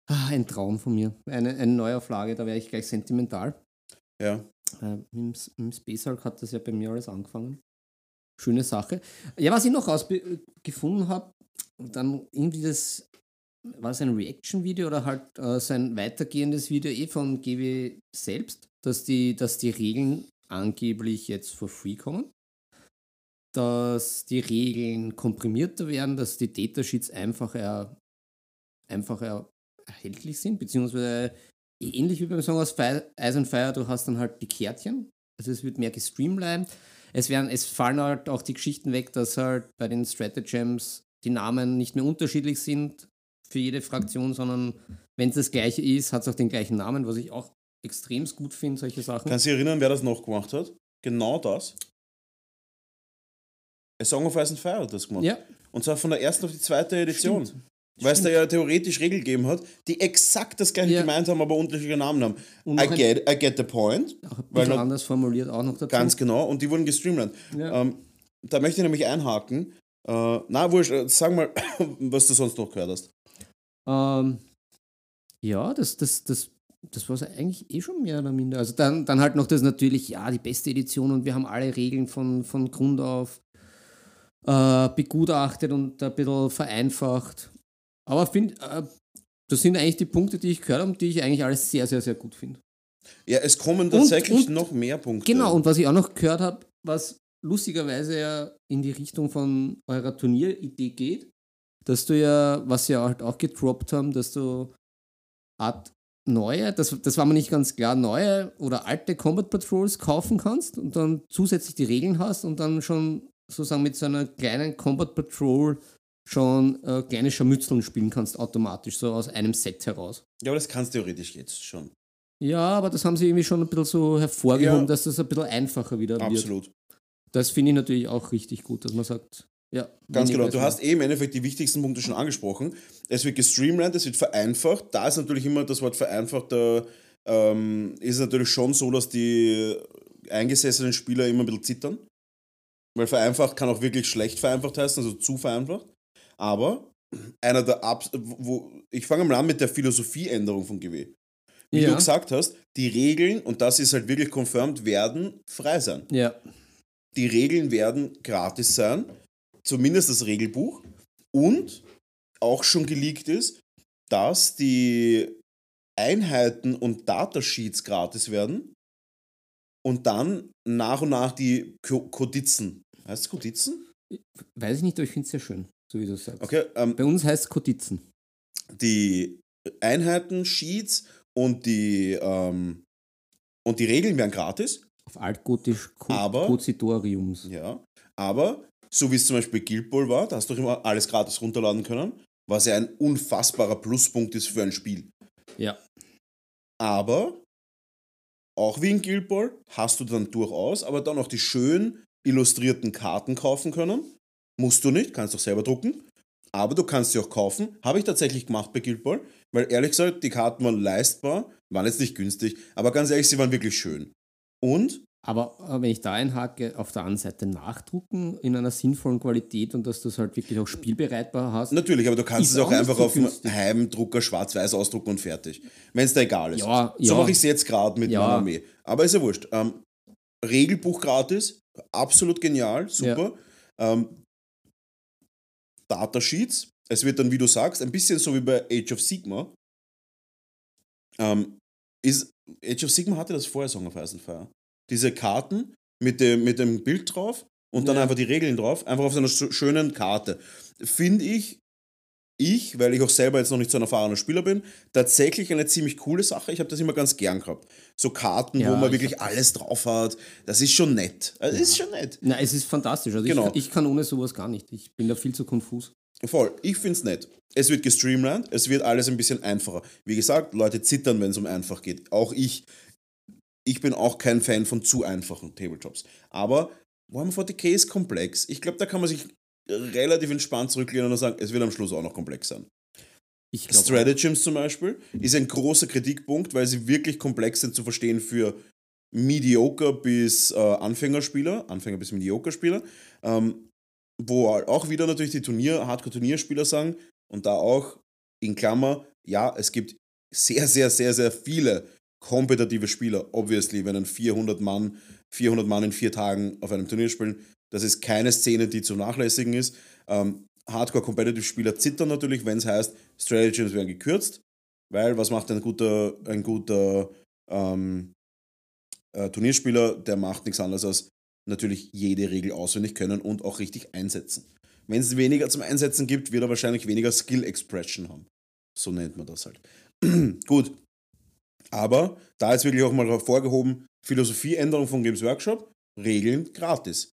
ah, ein Traum von mir. Eine, eine Neuauflage, da wäre ich gleich sentimental. Ja. Äh, Im, Im Space Hulk hat das ja bei mir alles angefangen. Schöne Sache. Ja, was ich noch rausgefunden habe, dann irgendwie das, war es ein Reaction-Video oder halt äh, so ein weitergehendes Video eh von GW selbst, dass die, dass die Regeln angeblich jetzt for free kommen. Dass die Regeln komprimierter werden, dass die Datasheets einfacher einfacher erhältlich sind, beziehungsweise ähnlich wie beim Song aus Fire, Ice and Fire, du hast dann halt die Kärtchen, also es wird mehr gestreamlined. Es, werden, es fallen halt auch die Geschichten weg, dass halt bei den Stratagems die Namen nicht mehr unterschiedlich sind für jede Fraktion, sondern wenn es das gleiche ist, hat es auch den gleichen Namen, was ich auch extrem gut finde, solche Sachen. Kannst du dich erinnern, wer das noch gemacht hat? Genau das. A Song of Ice and Fire hat das gemacht. Ja. Und zwar von der ersten auf die zweite Edition. Stimmt. Weil es da ja theoretisch Regeln gegeben hat, die exakt das gleiche Ja. gemeint haben, aber unterschiedliche Namen haben. I get, I get the point. Auch ein bisschen anders formuliert auch noch dazu. Ganz genau. Und die wurden gestreamlined. Ja. Ähm, da möchte ich nämlich einhaken. Äh, na, wurscht, äh, sag mal, was du sonst noch gehört hast. Ähm, ja, das, das, das, das war es eigentlich eh schon mehr oder minder. Also dann, dann halt noch das natürlich, ja, die beste Edition und wir haben alle Regeln von, von Grund auf äh, begutachtet und ein bisschen vereinfacht. Aber find, äh, das sind eigentlich die Punkte, die ich gehört habe, die ich eigentlich alles sehr, sehr, sehr gut finde. Ja, es kommen tatsächlich und- noch mehr Punkte. Genau, und was ich auch noch gehört habe, was lustigerweise ja in die Richtung von eurer Turnieridee geht, dass du ja, was sie halt auch gedroppt haben, dass du Art neue, das, das war mir nicht ganz klar, neue oder alte Combat Patrols kaufen kannst und dann zusätzlich die Regeln hast und dann schon sozusagen mit so einer kleinen Combat Patrol schon äh, kleine Scharmützeln spielen kannst automatisch, so aus einem Set heraus. Ja, aber das kannst du theoretisch jetzt schon. Ja, aber das haben sie irgendwie schon ein bisschen so hervorgehoben, Ja. dass das ein bisschen einfacher wieder wird. Absolut. Das finde ich natürlich auch richtig gut, dass man sagt, ja. Ganz genau. Du hast eh im Endeffekt die wichtigsten Punkte schon angesprochen. Es wird gestreamlined, es wird vereinfacht. Da ist natürlich immer das Wort vereinfacht, da ähm, ist es natürlich schon so, dass die eingesessenen Spieler immer ein bisschen zittern. Weil vereinfacht kann auch wirklich schlecht vereinfacht heißen, also zu vereinfacht. Aber einer der Abs wo, ich fange mal an mit der Philosophieänderung von GW. Wie ja. du gesagt hast, die Regeln, und das ist halt wirklich confirmed, werden frei sein. Ja, Die Regeln werden gratis sein, zumindest das Regelbuch. Und auch schon geleakt ist, dass die Einheiten und Datasheets gratis werden und dann nach und nach die Ko- Kodizen. Heißt es Kodizen? weiß ich nicht, aber ich finde es sehr schön, so wie du sagst. Okay, ähm, Bei uns heißt es Kotizen. die Einheiten, Sheets und die, ähm, und die Regeln werden gratis. Auf altgotisch Co Aber-. Ja, aber so wie es zum Beispiel Guild Ball war, da hast du immer alles gratis runterladen können, was ja ein unfassbarer Pluspunkt ist für ein Spiel. Ja. Aber auch wie in Guild Ball hast du dann durchaus, aber dann auch die schön illustrierten Karten kaufen können. Musst du nicht, kannst auch selber drucken. Aber du kannst sie auch kaufen. Habe ich tatsächlich gemacht bei Guild Ball, weil ehrlich gesagt, die Karten waren leistbar, waren jetzt nicht günstig, aber ganz ehrlich, sie waren wirklich schön. Und Aber äh, wenn ich da einhake, auf der anderen Seite nachdrucken in einer sinnvollen Qualität und dass du es halt wirklich auch spielbereitbar hast. Natürlich, aber du kannst es auch auch einfach so auf dem. Heimdrucker schwarz-weiß ausdrucken und fertig. Wenn es dir egal ist. Ja, so ja. mache ich es jetzt gerade mit Ja. meiner Armee. Aber ist ja wurscht. Ähm, Regelbuch gratis, absolut genial, super. Ähm, Datasheets, es wird dann, wie du sagst, ein bisschen so wie bei Age of Sigma. Ähm, ist, Age of Sigma hatte das vorher Song of Ice and Fire. Diese Karten mit dem, mit dem Bild drauf und dann Ja. einfach die Regeln drauf, einfach auf so einer sch- schönen Karte. Finde ich, ich, weil ich auch selber jetzt noch nicht so ein erfahrener Spieler bin, tatsächlich eine ziemlich coole Sache. Ich habe das immer ganz gern gehabt. So Karten, Ja, wo man ich wirklich alles drauf hat. Das ist schon nett. Das ist schon nett. Na, es ist fantastisch. Also Genau. ich, ich kann ohne sowas gar nicht. Ich bin da viel zu konfus. Voll. Ich finde es nett. Es wird gestreamlined, es wird alles ein bisschen einfacher. Wie gesagt, Leute zittern, wenn es um einfach geht. Auch ich. Ich bin auch kein Fan von zu einfachen Tabletops. Aber Warhammer 40k ist komplex. Ich glaube, da kann man sich relativ entspannt zurücklehnen und sagen, es wird am Schluss auch noch komplex sein. Ich glaube. Stratagems zum Beispiel ist ein großer Kritikpunkt, weil sie wirklich komplex sind zu verstehen für Mediocre bis äh, Anfängerspieler, Anfänger bis Mediocre-Spieler, ähm, wo auch wieder natürlich die Turnier, Hardcore-Turnierspieler sagen und da auch in Klammer, ja, es gibt sehr, sehr, sehr, sehr viele kompetitive Spieler, obviously, wenn ein 400 Mann, 400 Mann in vier Tagen auf einem Turnier spielen, das ist keine Szene, die zu nachlässigen ist. Ähm, Hardcore-Competitive-Spieler zittern natürlich, wenn es heißt, Strategies werden gekürzt, weil was macht ein guter, ein guter ähm, äh, Turnierspieler? Der macht nichts anderes als natürlich jede Regel auswendig können und auch richtig einsetzen. Wenn es weniger zum Einsetzen gibt, wird er wahrscheinlich weniger Skill-Expression haben. So nennt man das halt. Gut. Aber da ist wirklich auch mal hervorgehoben, Philosophieänderung von Games Workshop, Regeln gratis.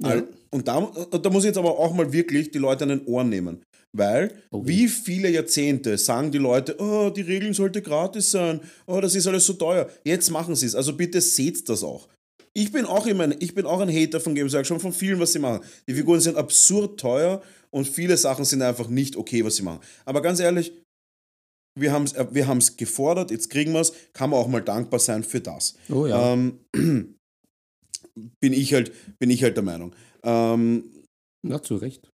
Ja. Und da, da muss ich jetzt aber auch mal wirklich die Leute an den Ohren nehmen. Weil, Okay. wie viele Jahrzehnte sagen die Leute, oh, die Regeln sollte gratis sein, oh, das ist alles so teuer. Jetzt machen sie es. Also bitte seht das auch. Ich bin auch immer ein, ich bin auch ein Hater von Games Workshop, von vielen, was sie machen. Die Figuren sind absurd teuer und viele Sachen sind einfach nicht okay, was sie machen. Aber ganz ehrlich, wir haben es wir haben's gefordert, jetzt kriegen wir es, kann man auch mal dankbar sein für das. Oh ja. Ähm, bin, ich halt, bin ich halt der Meinung. Ähm, Na, zu Recht.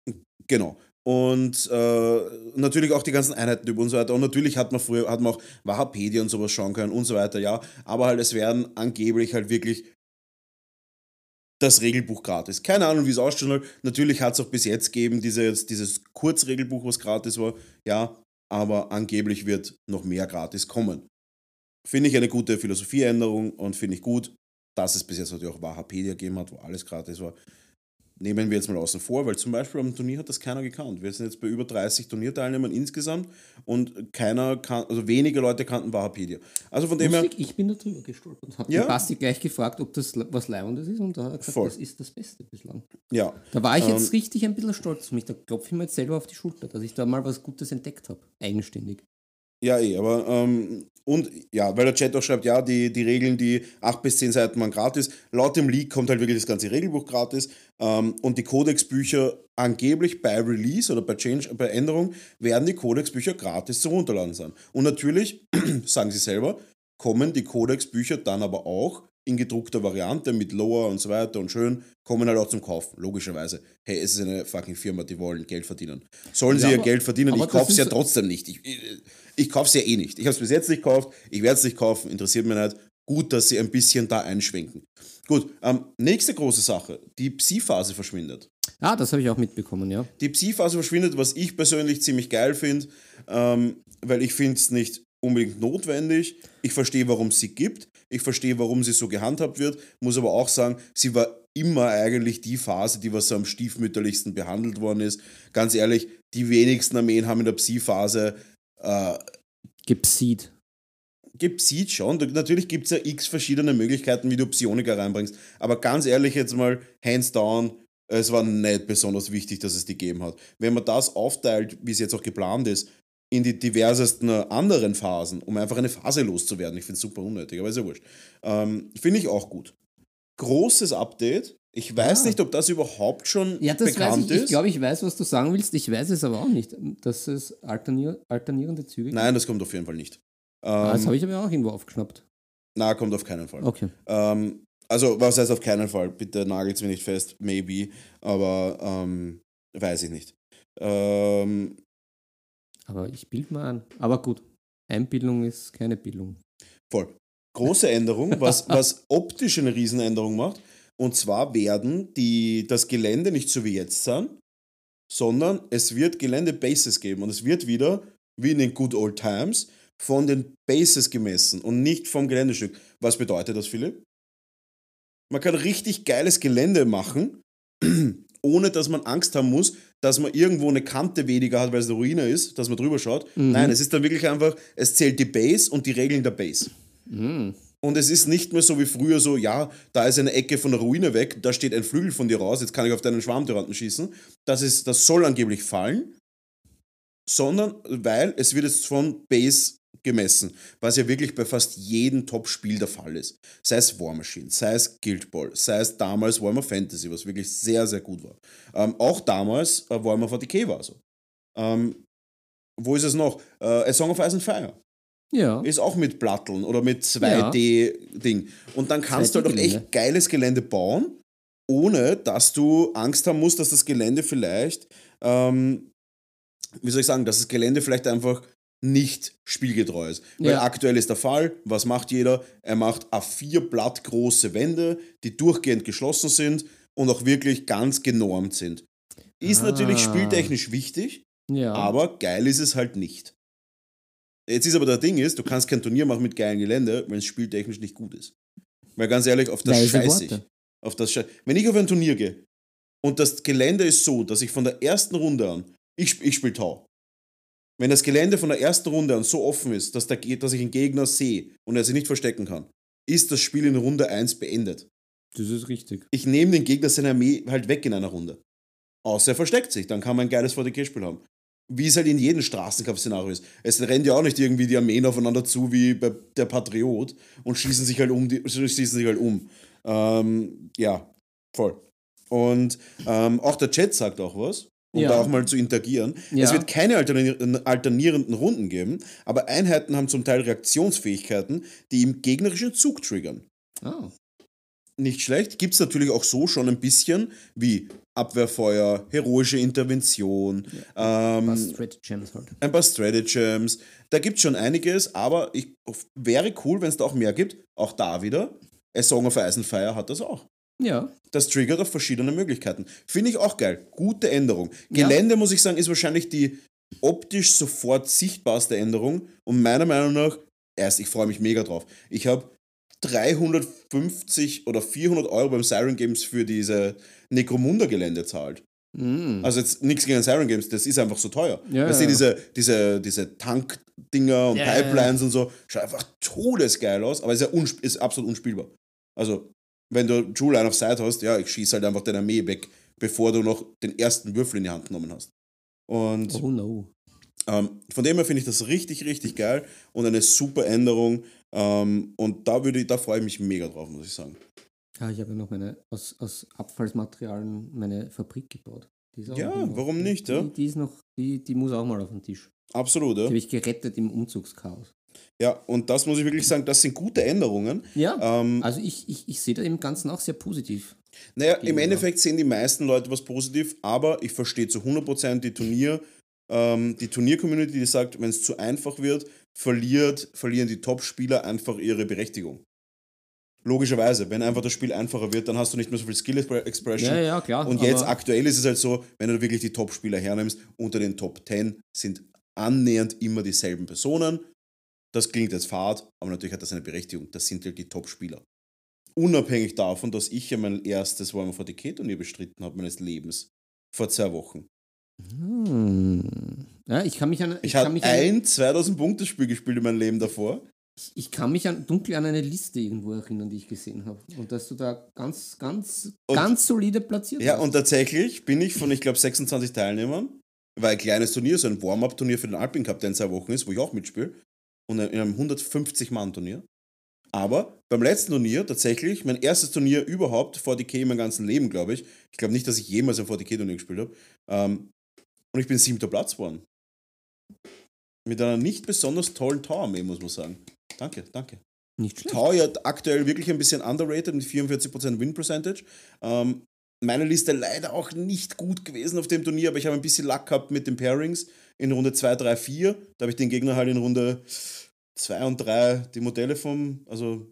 Genau. Und äh, natürlich auch die ganzen Einheiten über und so weiter. Und natürlich hat man früher, hat man auch Wahapedia und sowas schauen können und so weiter, ja. Aber halt, es werden angeblich halt wirklich das Regelbuch gratis. Keine Ahnung, wie es ausschauen soll. Natürlich hat es auch bis jetzt gegeben, dieses, dieses Kurzregelbuch, was gratis war, ja. Aber angeblich wird noch mehr gratis kommen. Finde ich eine gute Philosophieänderung und finde ich gut, dass es bis jetzt natürlich auch Wahapedia gegeben hat, wo alles gratis war nehmen wir jetzt mal außen vor, weil zum Beispiel am Turnier hat das keiner gekannt. Wir sind jetzt bei über 30 Turnierteilnehmern insgesamt und keiner kann, also wenige Leute kannten Wahapedia. Also von dem her, Lustig, ich bin da drüber gestolpert und habe Ja. Basti gleich gefragt, ob das was Leibendes ist und da hat er gesagt, Voll. das ist das Beste bislang. ja, Da war ich Ähm, jetzt richtig ein bisschen stolz auf mich. Da klopfe ich mir jetzt selber auf die Schulter, dass ich da mal was Gutes entdeckt habe. Eigenständig. Ja eh, aber ähm, und ja, weil der Chat auch schreibt, ja, die, die Regeln, die 8 bis 10 Seiten waren gratis. Laut dem Leak kommt halt wirklich das ganze Regelbuch gratis ähm, und die Codex-Bücher angeblich bei Release oder bei Change, bei Änderung werden die Codex-Bücher gratis zu runterladen sein. Und natürlich, sagen sie selber, kommen die Codex-Bücher dann aber auch in gedruckter Variante mit Lower und so weiter und schön, kommen halt auch zum Kaufen, logischerweise. Hey, es ist eine fucking Firma, die wollen Geld verdienen. Sollen sie Ja, ihr aber- Geld verdienen? Ich kaufe es ja trotzdem nicht. Ich, ich, ich kaufe es ja eh nicht. Ich habe es bis jetzt nicht gekauft, ich werde es nicht kaufen, interessiert mich nicht. Gut, dass sie ein bisschen da einschwenken. Gut, ähm, nächste große Sache, die Psi-Phase verschwindet. Ah, das habe ich auch mitbekommen, ja. Die Psi-Phase verschwindet, was ich persönlich ziemlich geil finde, ähm, weil ich finde es nicht unbedingt notwendig. Ich verstehe, warum es sie gibt. Ich verstehe, warum sie so gehandhabt wird. Muss aber auch sagen, sie war immer eigentlich die Phase, die was so am stiefmütterlichsten behandelt worden ist. Ganz ehrlich, die wenigsten Armeen haben in der Psi-Phase äh, Gepsied. Gepsied schon. Natürlich gibt es ja x verschiedene Möglichkeiten, wie du Psioniker reinbringst. Aber ganz ehrlich jetzt mal, hands down, es war nicht besonders wichtig, dass es die gegeben hat. Wenn man das aufteilt, wie es jetzt auch geplant ist, in die diversesten anderen Phasen, um einfach eine Phase loszuwerden, ich finde es super unnötig, aber ist ja wurscht. Ähm, finde ich auch gut. Großes Update. Ich weiß Ah. nicht, ob das überhaupt schon Ja, das bekannt ich. Ich ist. glaube, ich weiß, was du sagen willst. Ich weiß es aber auch nicht, dass es alternier alternierende Züge Nein, das kommt auf jeden Fall nicht. Ah, das Ähm, habe ich aber auch irgendwo aufgeschnappt. na, kommt auf keinen Fall. Okay. Ähm, also, was heißt auf keinen Fall? Bitte nagelt's mir nicht fest, maybe, aber ähm, weiß ich nicht. Ähm, Aber ich bild mal an. Aber gut. Einbildung ist keine Bildung. voll. Große Änderung, was, was optisch eine Riesenänderung macht. Und zwar werden die, das Gelände nicht so wie jetzt sein, sondern es wird Gelände-Bases geben. Und es wird wieder, wie in den Good Old Times, von den Bases gemessen und nicht vom Geländestück. Was bedeutet das, Philipp? Man kann richtig geiles Gelände machen, ohne dass man Angst haben muss, dass man irgendwo eine Kante weniger hat, weil es eine Ruine ist, dass man drüber schaut. Mhm. Nein, es ist dann wirklich einfach, es zählt die Base und die Regeln der Base. Mhm. Und es ist nicht mehr so wie früher so, ja, da ist eine Ecke von der Ruine weg, da steht ein Flügel von dir raus, jetzt kann ich auf deinen Schwarmtyranten schießen. Das, ist, das soll angeblich fallen, sondern weil es wird jetzt von Base gemessen, was ja wirklich bei fast jedem Top-Spiel der Fall ist. Sei es War Machine, sei es Guild Ball, sei es damals Warhammer Fantasy, was wirklich sehr, sehr gut war. Ähm, auch damals äh, Warhammer 40k war so. Ähm, wo ist es noch? Äh, A Song of Ice and Fire Ja. ist auch mit Platteln oder mit 2D-Ding. Und dann kannst du halt auch 2D-Gelände. echt geiles Gelände bauen, ohne dass du Angst haben musst, dass das Gelände vielleicht, ähm, wie soll ich sagen, dass das Gelände vielleicht einfach nicht spielgetreu ist. Weil Ja. aktuell ist der Fall, was macht jeder? Er macht A4 Blatt große Wände, die durchgehend geschlossen sind und auch wirklich ganz genormt sind. Ist natürlich Ah. spieltechnisch wichtig, ja. aber geil ist es halt nicht. Jetzt ist aber der Ding ist, du kannst kein Turnier machen mit geilem Gelände, wenn es spieltechnisch nicht gut ist. Weil ganz ehrlich, auf das scheiße ich. Worte. Auf das schei- Wenn ich auf ein Turnier gehe und das Gelände ist so, dass ich von der ersten Runde an, ich, ich spiele Tau. Wenn das Gelände von der ersten Runde an so offen ist, dass, der, dass ich einen Gegner sehe und er sich nicht verstecken kann, ist das Spiel in Runde 1 beendet. Das ist richtig. Ich nehme den Gegner seine Armee halt weg in einer Runde. Außer er versteckt sich, dann kann man ein geiles VDK-Spiel haben. Wie es halt in jedem Straßenkampf-Szenario ist. Es rennt ja auch nicht irgendwie die Armeen aufeinander zu wie bei der Patriot und schießen sich halt um. Die, schießen sich halt um. Ähm, ja, voll. Und ähm, auch der Chat sagt auch was, um Ja. da auch mal zu interagieren. Ja. Es wird keine alterni- alternierenden Runden geben, aber Einheiten haben zum Teil Reaktionsfähigkeiten, die im gegnerischen Zug triggern Ah. nicht schlecht. Gibt es natürlich auch so schon ein bisschen wie Abwehrfeuer, heroische Intervention, ähm, Was Stratagems halt. ein paar Stratagems. Da gibt es schon einiges, aber ich, wäre cool, wenn es da auch mehr gibt. Auch da wieder. A Song of Ice and Fire hat das auch. Ja. Das triggert auf verschiedene Möglichkeiten. Finde ich auch geil. Gute Änderung. Ja. Gelände, muss ich sagen, ist wahrscheinlich die optisch sofort sichtbarste Änderung. Und meiner Meinung nach, erst, ich freue mich mega drauf. Ich habe 350 oder 400 Euro beim Siren Games für diese Necromunda-Gelände zahlt. Mm. Also jetzt nichts gegen Siren Games, das ist einfach so teuer. Ja, weißt ja. du, diese, diese, diese Tank-Dinger und Ja, ja, Pipelines und so, schaut einfach todesgeil aus, aber ist ja ist absolut unspielbar. Also, wenn du True Line of Sight hast, ja, ich schieße halt einfach deine Armee weg, bevor du noch den ersten Würfel in die Hand genommen hast. Und Oh no. ähm, von dem her finde ich das richtig, richtig geil und eine super Änderung. Ähm, und da würde ich, da freue ich mich mega drauf, muss ich sagen. Ja, ich habe ja noch meine aus, aus Abfallsmaterialien meine Fabrik gebaut. Die ist auch Ja, noch- warum nicht, ja? Die, die ist noch, die, die muss auch mal auf den Tisch. Absolut, Die ja. habe ich gerettet im Umzugschaos. Ja, und das muss ich wirklich sagen, das sind gute Änderungen. Ja, Ähm, also ich, ich, ich sehe da im Ganzen auch sehr positiv. Naja, im. Endeffekt sehen die meisten Leute was positiv, aber ich verstehe zu 100% die Turnier, ähm, die Turnier-Community, die sagt, wenn es zu einfach wird, verliert, verlieren die Top-Spieler einfach ihre Berechtigung. Logischerweise, wenn einfach das Spiel einfacher wird, dann hast du nicht mehr so viel Skill-Expression. Ja, ja, klar. Und jetzt aktuell ist es halt so, wenn du wirklich die Top-Spieler hernimmst, unter den Top 10 sind annähernd immer dieselben Personen. Das klingt jetzt fad, aber natürlich hat das eine Berechtigung. Das sind halt die Top-Spieler. Unabhängig davon, dass ich ja mein erstes Warhammer 40k-Turnier bestritten habe meines Lebens. Vor zwei Wochen. Hm. Ja, ich kann mich an. Ich, kann habe ein 2000-Punkte-Spiel gespielt in meinem Leben davor. ich, ich kann mich an, dunkel an eine Liste irgendwo erinnern, die ich gesehen habe. Und dass du da ganz, ganz, Und- ganz solide platziert Ja, hast. und tatsächlich bin ich von, ich glaube, 26 Teilnehmern, war ein kleines Turnier, so ein Warm-Up-Turnier für den Alpin Cup, der in zwei Wochen ist, wo ich auch mitspiele, und in einem 150-Mann-Turnier. Aber beim letzten Turnier tatsächlich, mein erstes Turnier überhaupt, 40k in meinem ganzen Leben, glaube ich. Ich glaube nicht, dass ich jemals ein 40k-Turnier gespielt habe. Ähm, und ich bin siebter Platz geworden. Mit einer nicht besonders tollen Tower-Armee, muss man sagen. Danke, danke. Nicht schlecht. Tau ja aktuell wirklich ein bisschen underrated mit 44% Win Percentage. Ähm, meine Liste leider auch nicht gut gewesen auf dem Turnier, aber ich habe ein bisschen Luck gehabt mit den Pairings in Runde 2, 3, 4. Da habe ich den Gegner halt in Runde 2 und 3 die Modelle vom, also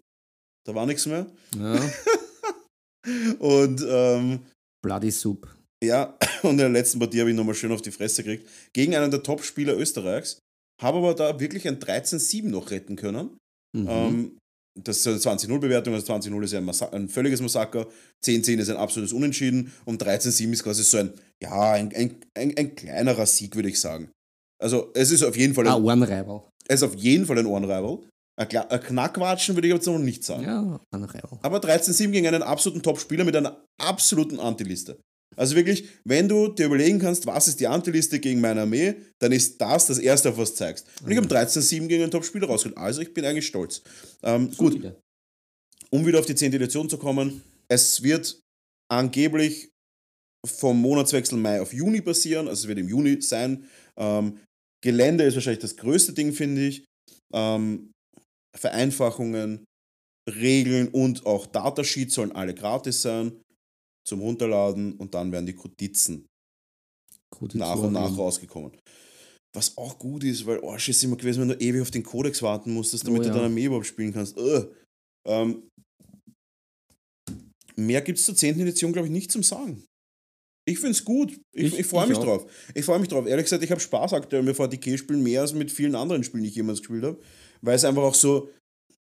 da war nichts mehr. Ja, Und ähm, Bloody Soup. ja, und in der letzten Partie habe ich nochmal schön auf die Fresse gekriegt. Gegen einen der Top-Spieler Österreichs. Habe aber da wirklich ein 13-7 noch retten können. Mhm. Ähm, das ist eine 20-0-Bewertung, also 20-0 ist ja ein, Massa ein völliges Massaker, 10-10 ist ein absolutes Unentschieden und 13-7 ist quasi so ein, ja, ein, ein, ein, ein kleinerer Sieg, würde ich sagen. Also es ist auf jeden Fall ah, ein, Ohrenreiber. es ist auf jeden Fall ein Ohrenreiber. Ein, Kla- ein Knackwatschen würde ich jetzt noch nicht sagen. Ja, Ohrenreiber. Aber 13-7 gegen einen absoluten Top-Spieler mit einer absoluten Antiliste. Also wirklich, wenn du dir überlegen kannst, was ist die Antiliste gegen meine Armee, dann ist das das Erste, auf was du zeigst. Und ich habe 13-7 gegen einen Top-Spieler rausgeholt. Also ich bin eigentlich stolz. Ähm, gut, Solide. um wieder auf die 10. Edition zu kommen, es wird angeblich vom Monatswechsel Mai auf Juni passieren, also es wird im Juni sein. Ähm, Gelände ist wahrscheinlich das größte Ding, finde ich. Ähm, Vereinfachungen, Regeln und auch Datasheets sollen alle gratis sein zum Runterladen und dann werden die Kodizen nach und nach rausgekommen. Was auch gut ist, weil Arsch ist immer gewesen, wenn du ewig auf den Kodex warten musstest, damit Oh du ja. deine Armee überhaupt spielen kannst. Ähm, mehr gibt es zur 10. Edition, glaube ich, nicht zum Sagen. Ich finde es gut. Ich, ich, Ich- freue ich mich auch. drauf. Ich freue mich drauf. Ehrlich gesagt, ich habe Spaß aktuell mit VTK-Spielen mehr als mit vielen anderen Spielen, die ich jemals gespielt habe. Weil es einfach auch so,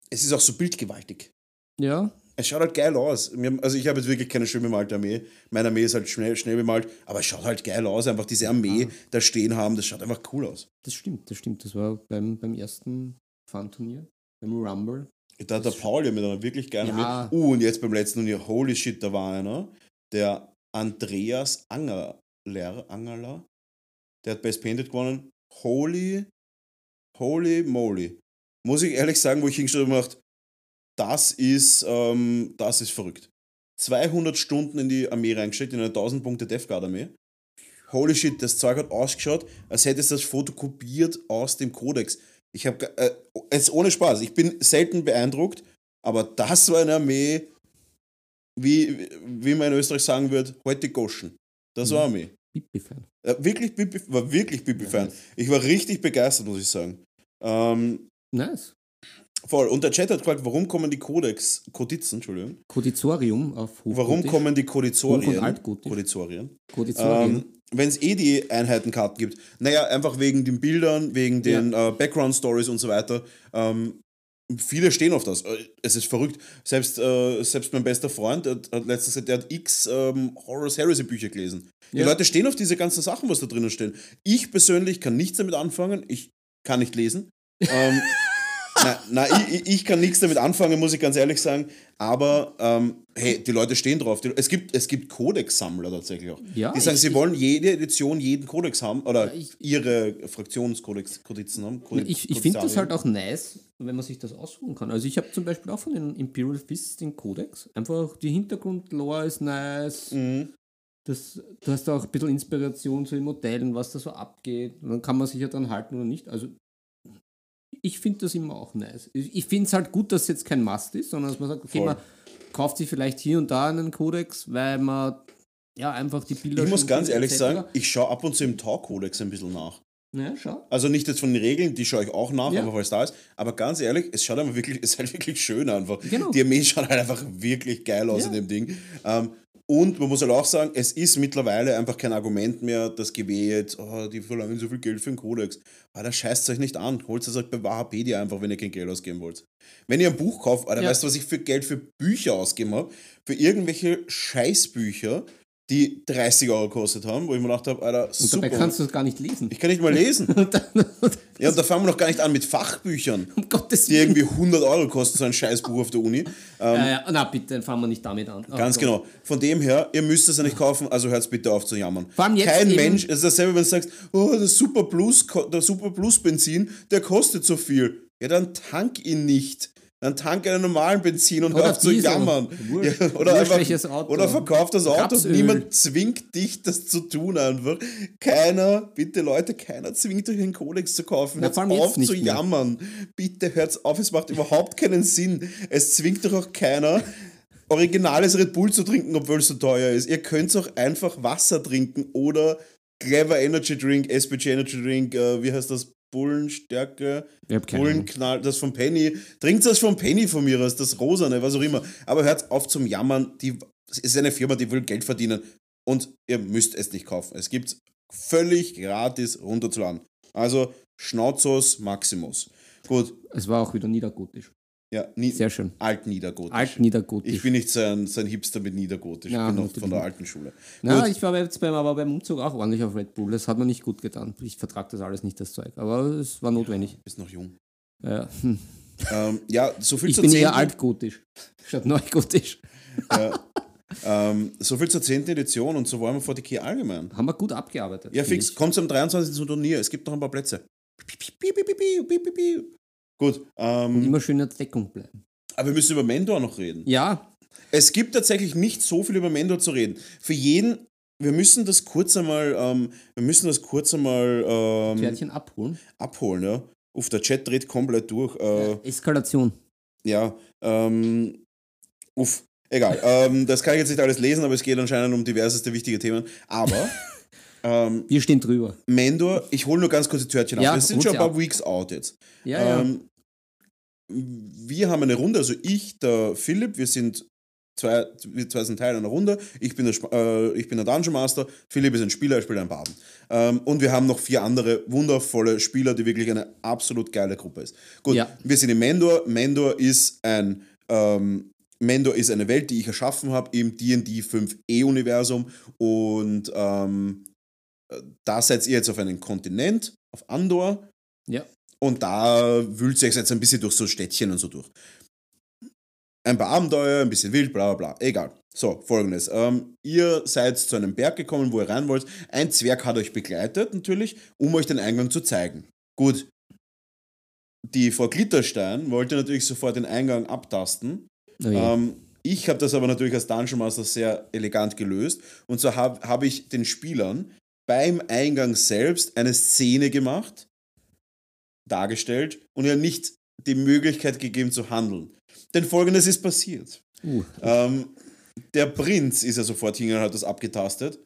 es ist auch so bildgewaltig. Ja, Es schaut halt geil aus. Also ich habe jetzt wirklich keine schön bemalte Armee. Meine Armee ist halt schnell, schnell bemalt, aber es schaut halt geil aus. Einfach diese Armee da stehen haben, das schaut einfach cool aus. Das stimmt, das stimmt. Das war beim, beim ersten Fun-Turnier, beim Rumble. Da hat der Paul ja mit einer wirklich geilen Ja. Armee. Uh, und jetzt beim letzten Turnier, holy shit, da war einer, der Andreas Angerler, Angerler, der hat Best Painted gewonnen. Holy, holy moly. Muss ich ehrlich sagen, wo ich hingeschaut habe, das ist, ähm, das ist verrückt. 200 Stunden in die Armee reingesteckt, in eine 1000 Punkte Death Guard Armee. Holy shit, das Zeug hat ausgeschaut, als hätte es das fotokopiert aus dem Kodex. Ich habe, äh, jetzt ohne Spaß, ich bin selten beeindruckt, aber das war eine Armee, wie, wie man in Österreich sagen würde, heute Goschen. Das war Mhm. Armee. Bibi-Fan. Äh, wirklich Bibi, war wirklich Bibi-Fan. Ich war richtig begeistert, muss ich sagen. Ähm, Nice. voll. Und der Chat hat gefragt, warum kommen die Codex, Kodizen, Entschuldigung, Kodizorium auf Hochgotisch. warum kommen die Kodizorien, Hoch- und. Kodizorien, Kodizorium? ähm, wenn es eh die Einheitenkarten gibt. Naja, einfach wegen den Bildern, wegen den äh, Background-Stories und so weiter. Ähm, viele stehen auf das. Äh, Es ist verrückt. Selbst, äh, selbst mein bester Freund hat, hat letztens gesagt, der hat x ähm, Horus Heresy Bücher gelesen. Die Ja. Leute stehen auf diese ganzen Sachen, was da drinnen stehen. Ich persönlich kann nichts damit anfangen. Ich kann nicht lesen. ähm, na, na, ich, ich- kann nichts damit anfangen, muss ich ganz ehrlich sagen. Aber ähm, hey, die Leute stehen drauf. Die, es gibt, es gibt Codex-Sammler tatsächlich auch. Ja, die sagen, ich- sie wollen jede Edition jeden Codex haben oder ihre Fraktionskodex-Kodizen haben. Codex- Ich, ich finde das halt auch nice, wenn man sich das aussuchen kann. Also ich habe zum Beispiel auch von den Imperial Fists den Codex. Einfach die Hintergrundlore ist nice. Mhm. Das, du hast auch ein bisschen Inspiration zu den Modellen, was da so abgeht. Und dann kann man sich ja dran halten oder nicht. Also ich finde das immer auch nice. Ich, finde es halt gut, dass es jetzt kein Must ist, sondern dass man sagt, okay, Voll. man kauft sich vielleicht hier und da einen Codex, weil man ja einfach die Bilder Ich muss ganz ehrlich sagen, ich schaue ab und zu im Tau-Kodex ein bisschen nach. Ja, schau. Also nicht jetzt von den Regeln, die schaue ich auch nach, Ja. einfach weil es da ist. Aber ganz ehrlich, es schaut einfach wirklich, es ist halt wirklich schön einfach. Genau. Die Armee schaut halt einfach wirklich geil aus Ja. in dem Ding. Ähm, und man muss halt auch sagen, es ist mittlerweile einfach kein Argument mehr, das Gewehr jetzt, oh, die verlangen so viel Geld für einen Kodex. Alter, scheißt euch nicht an. Holt es euch bei Wikipedia einfach, wenn ihr kein Geld ausgeben wollt. Wenn ihr ein Buch kauft, Alter, Ja. weißt du, was ich für Geld für Bücher ausgegeben habe? Für irgendwelche Scheißbücher, die 30 Euro gekostet haben, wo ich mir gedacht habe, Alter, Und super. dabei kannst du es gar nicht lesen. ich kann nicht mal lesen. Und dann, Ja, und da fangen wir noch gar nicht an mit Fachbüchern, um Gottes die irgendwie 100 Euro kosten, so ein Scheißbuch auf der Uni. Ähm, Ja, ja. Na bitte, dann fangen wir nicht damit an. Oh Ganz Gott. genau. Von dem her, ihr müsst es ja nicht kaufen, also hört bitte auf zu jammern. Vor allem jetzt Kein Mensch, es ist dasselbe, wenn du sagst, oh, das Super Plus, der Super Plus Benzin, der kostet so viel. Ja, dann tank ihn nicht. Dann tank einen normalen Benzin und Oder hör auf zu jammern. Wurscht. Ja, oder, einfach, oder verkauf das Auto. Rapsöl. Niemand zwingt dich, das zu tun einfach. Keiner, bitte Leute, keiner zwingt euch einen Kodex zu kaufen. Hört auf zu mehr. jammern. Bitte hört auf, es macht überhaupt keinen Sinn. Es zwingt doch auch keiner, originales Red Bull zu trinken, obwohl es so teuer ist. Ihr könnt auch einfach Wasser trinken oder Clever Energy Drink, SPG Energy Drink, äh, wie heißt das? Bullenstärke. Bullenknall, das von Penny. Trinkt das von Penny von mir aus, das Rosane, was auch immer. Aber hört auf zum Jammern. Die, es ist eine Firma, die will Geld verdienen. Und ihr müsst es nicht kaufen. Es gibt völlig gratis runterzuladen. Also Schnauzos Maximus. Gut, Es war auch wieder niedergotisch. Ja, nie, Sehr schön. alt-niedergotisch. Alt-niedergotisch. Ich bin nicht so ein, so ein Hipster mit Niedergotisch. Ja, ich bin noch von der alten Schule. Na, Gut. ich war jetzt beim, aber beim Umzug auch ordentlich auf Red Bull. Das hat mir nicht gut getan. Ich vertrage das alles nicht, das Zeug. Aber es war notwendig. Bist noch jung. Ja, hm. Ähm, ja, so viel Ich zur bin eher zehnten- altgotisch statt neugotisch. Ja. ähm, so viel zur 10. Edition und so wollen wir vor die Key allgemein. Haben wir gut abgearbeitet. Ja, fix. ich. Kommt zum 23. zum Turnier. Es gibt noch ein paar Plätze. Gut, Und ähm, immer schön in der Deckung bleiben. aber wir müssen über Mendor noch reden. Ja, Es gibt tatsächlich nicht so viel über Mendor zu reden. Für jeden, wir müssen das kurz einmal, ähm, wir müssen das kurz einmal ähm, Pferdchen abholen. abholen, ja. Uff, der Chat dreht komplett durch. Äh, Eskalation. Ja, ähm, uff, egal. ähm, das kann ich jetzt nicht alles lesen, aber es geht anscheinend um diverseste wichtige Themen. Aber ähm, Wir stehen drüber. Mendor, ich hole nur ganz kurz die Törtchen. Ja, Das sind hol schon ein paar ab. Weeks out jetzt. Ja, ja. Ähm, wir haben eine Runde, also ich, der Philipp, wir sind zwei, wir zwei sind Teil einer Runde. Ich bin der, äh, ich bin der Dungeon Master, Philipp ist ein Spieler, er spielt einen Baden. Ähm, und wir haben noch vier andere wundervolle Spieler, die wirklich eine absolut geile Gruppe ist. Gut, Ja. wir sind in Mendor. Mendor ist ein, ähm, Mendor ist eine Welt, die ich erschaffen habe im D&D 5e-Universum und ähm, da seid ihr jetzt auf einem Kontinent, auf Andor. Ja. Und da wühlt ihr euch jetzt ein bisschen durch so Städtchen und so durch. Ein paar Abenteuer, ein bisschen wild, bla bla bla. Egal. So, folgendes. Ähm, ihr seid zu einem Berg gekommen, wo ihr rein wollt. Ein Zwerg hat euch begleitet, natürlich, um euch den Eingang zu zeigen. Gut. Die Frau Glitterstein wollte natürlich sofort den Eingang abtasten. Oh je. Ähm, ich habe das aber natürlich als Dungeon Master sehr elegant gelöst. Und so habe hab ich den Spielern beim Eingang selbst eine Szene gemacht, dargestellt und ja nicht die Möglichkeit gegeben zu handeln. Denn folgendes ist passiert. uh, Ähm, der Prinz ist ja sofort hingegangen und hat das abgetastet.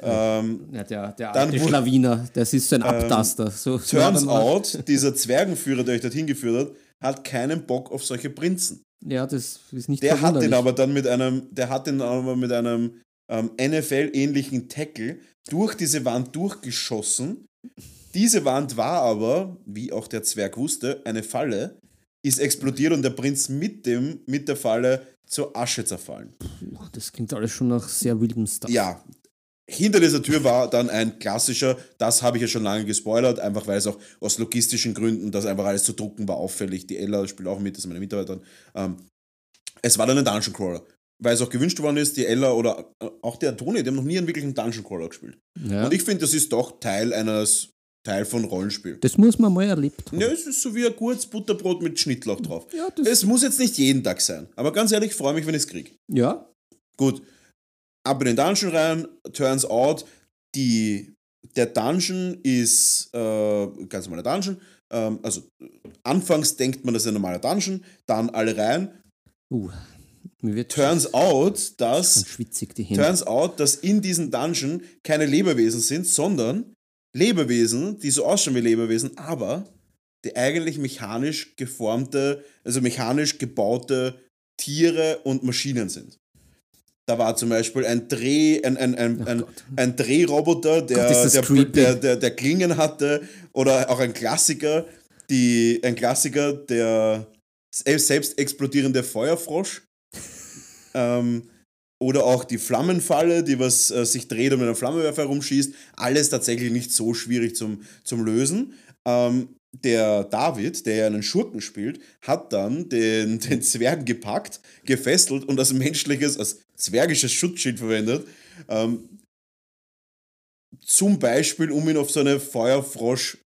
Ähm, ja, der, der dann alte Schlawiner, das ist so ein Abtaster. So, so turns out, dieser Zwergenführer, der euch dorthin geführt hat, hat keinen Bock auf solche Prinzen. Ja, das ist nicht Der hat den aber dann mit einem, der hat den aber mit einem ähm, NFL-ähnlichen Tackle durch diese Wand durchgeschossen. Diese Wand war aber, wie auch der Zwerg wusste, eine Falle, ist explodiert und der Prinz mit dem, mit der Falle zur Asche zerfallen. Puh, Das klingt alles schon nach sehr wildem Stuff. Ja, hinter dieser Tür war dann ein klassischer, das habe ich ja schon lange gespoilert, einfach weil es auch aus logistischen Gründen, das einfach alles zu drucken war, auffällig. Die Ella spielt auch mit, das ist meine Mitarbeiterin. Ähm, es war dann ein Dungeon Crawler. Weil es auch gewünscht worden ist, die Ella oder äh, auch der Toni, die haben noch nie einen wirklichen Dungeon Crawler gespielt. Ja. Und ich finde, das ist doch Teil eines, Teil von Rollenspiel. das muss man mal erlebt haben. Ja, es ist so wie ein gutes Butterbrot mit Schnittlauch drauf. Ja, das- es muss jetzt nicht jeden Tag sein. Aber ganz ehrlich, ich freue mich, wenn ich es kriege. Ja, Gut, ab in den Dungeon rein, turns out, die, der Dungeon ist äh, ganz normaler Dungeon. Ähm, also anfangs denkt man, das ist ein normaler Dungeon, dann alle rein. uh, mir wird Turns out, dass, schwitzig die Hände. turns out, dass in diesem Dungeon keine Lebewesen sind, sondern Lebewesen, die so ausschauen wie Lebewesen, aber die eigentlich mechanisch geformte, also mechanisch gebaute Tiere und Maschinen sind. Da war zum Beispiel ein Dreh, ein, ein, ein, Oh ein, Gott. ein Drehroboter, Gott, der, creepy. der, der, der Klingen hatte, oder auch ein Klassiker, die, ein Klassiker, der selbst explodierende Feuerfrosch. ähm, oder auch die Flammenfalle, die was äh, sich dreht und mit einem Flammenwerfer herumschießt. Alles tatsächlich nicht so schwierig zum, zum Lösen. Ähm, der David, der ja einen Schurken spielt, hat dann den, den Zwerg gepackt, gefesselt und als menschliches, als zwergisches Schutzschild verwendet. Ähm, zum Beispiel, um ihn auf so eine Feuerfroschfalle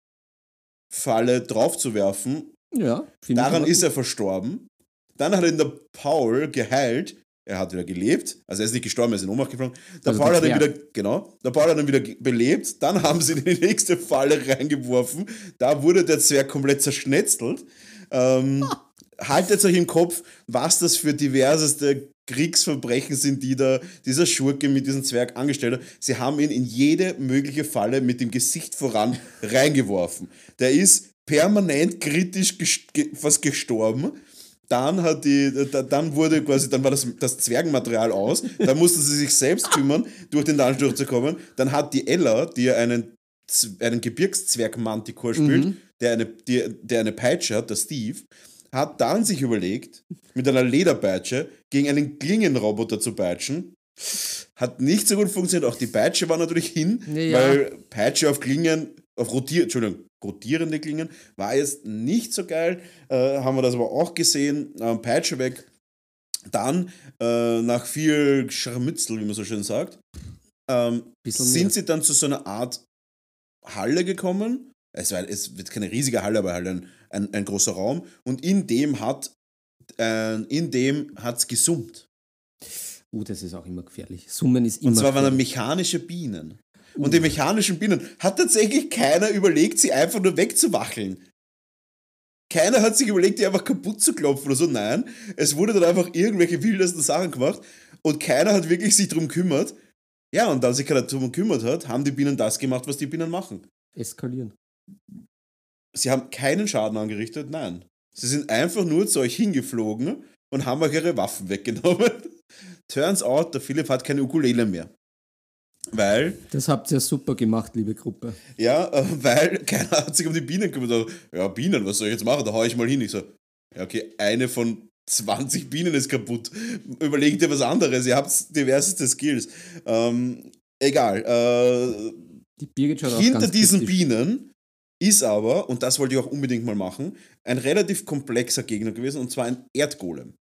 draufzuwerfen. ja, Daran ist er verstorben. Dann hat ihn der Paul geheilt. Er hat wieder gelebt. Also er ist nicht gestorben, er ist in Ohnmacht gefallen. Der Also Paul hat ihn wieder, genau, der Paul hat ihn wieder belebt. Dann haben sie in die nächste Falle reingeworfen. Da wurde der Zwerg komplett zerschnetzelt. Ähm, haltet euch im Kopf, was das für diverseste Kriegsverbrechen sind, die da dieser Schurke mit diesem Zwerg angestellt hat. Sie haben ihn in jede mögliche Falle mit dem Gesicht voran reingeworfen. Der ist permanent kritisch gest ge fast gestorben. Dann hat die, da, dann wurde quasi, dann war das, das Zwergenmaterial aus. Dann mussten sie sich selbst kümmern, durch den Dungeon durchzukommen. Dann hat die Ella, die ja einen, einen Gebirgszwerg-Manticore spielt, der, eine, die, der eine Peitsche hat, der Steve, hat dann sich überlegt, mit einer Lederpeitsche gegen einen Klingenroboter zu peitschen. Hat nicht so gut funktioniert. Auch die Peitsche war natürlich hin, Ja, ja. weil Peitsche auf Klingen, auf rotier, Entschuldigung, rotierende Klingen, war jetzt nicht so geil. Äh, haben wir das aber auch gesehen. Ähm, Peitsche weg. Dann, äh, nach viel Scharmützel, wie man so schön sagt, ähm, sind mehr. sie dann zu so einer Art Halle gekommen. Es, war, es wird keine riesige Halle, aber halt ein, ein, ein großer Raum. Und in dem hat äh, in dem hat's gesummt. Uh, das ist auch immer gefährlich. Summen ist immer Und zwar waren da gefährlich. mechanische Bienen. Und die mechanischen Bienen hat tatsächlich keiner überlegt, sie einfach nur wegzuwacheln. Keiner hat sich überlegt, die einfach kaputt zu klopfen oder so. Nein, es wurde dann einfach irgendwelche wildesten Sachen gemacht und keiner hat wirklich sich drum gekümmert. Ja, und da sich keiner drum gekümmert hat, haben die Bienen das gemacht, was die Bienen machen. Eskalieren. Sie haben keinen Schaden angerichtet, nein. Sie sind einfach nur zu euch hingeflogen und haben euch ihre Waffen weggenommen. Turns out, der Philipp hat keine Ukulele mehr. Weil Das habt ihr super gemacht, liebe Gruppe. Ja, äh, weil keiner hat sich um die Bienen gekümmert. Also, Ja, Bienen, was soll ich jetzt machen? Da hau ich mal hin. Ich so, ja, okay, eine von 20 Bienen ist kaputt. Überlegt dir was anderes, ihr habt diverseste Skills. Ähm, egal. Äh, Die Birgit schaut hinter diesen kritisch. Bienen ist aber, und das wollte ich auch unbedingt mal machen, ein relativ komplexer Gegner gewesen, und zwar ein Erdgolem.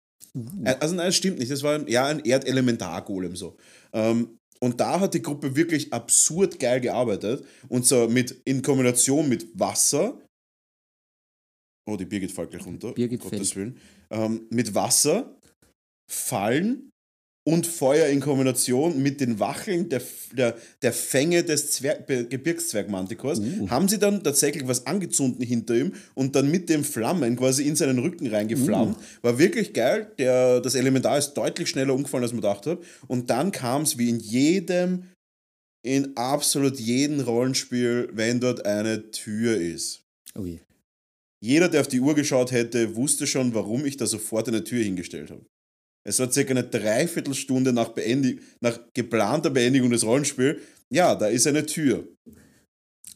Äh, Also nein, das stimmt nicht. Das war ein, ja ein Erdelementargolem so. Ähm, und da hat die Gruppe wirklich absurd geil gearbeitet. Und so mit in Kombination mit Wasser. Oh, die Birgit fällt gleich runter. Birgit Gottes fällt. Willen. Ähm, mit Wasser, Fallen und Feuer in Kombination mit den Wacheln der, der, der Fänge des Zwerg, Gebirgszwergmantikors Uh. haben sie dann tatsächlich was angezündet hinter ihm und dann mit den Flammen quasi in seinen Rücken reingeflammt. War wirklich geil. Der, das Elementar ist deutlich schneller umgefallen, als man gedacht hat. Und dann kam es wie in jedem, in absolut jedem Rollenspiel, wenn dort eine Tür ist. Oh je. Jeder, der auf die Uhr geschaut hätte, wusste schon, warum ich da sofort eine Tür hingestellt habe. Es war circa eine Dreiviertelstunde nach, Beendi nach geplanter Beendigung des Rollenspiels. Ja, da ist eine Tür.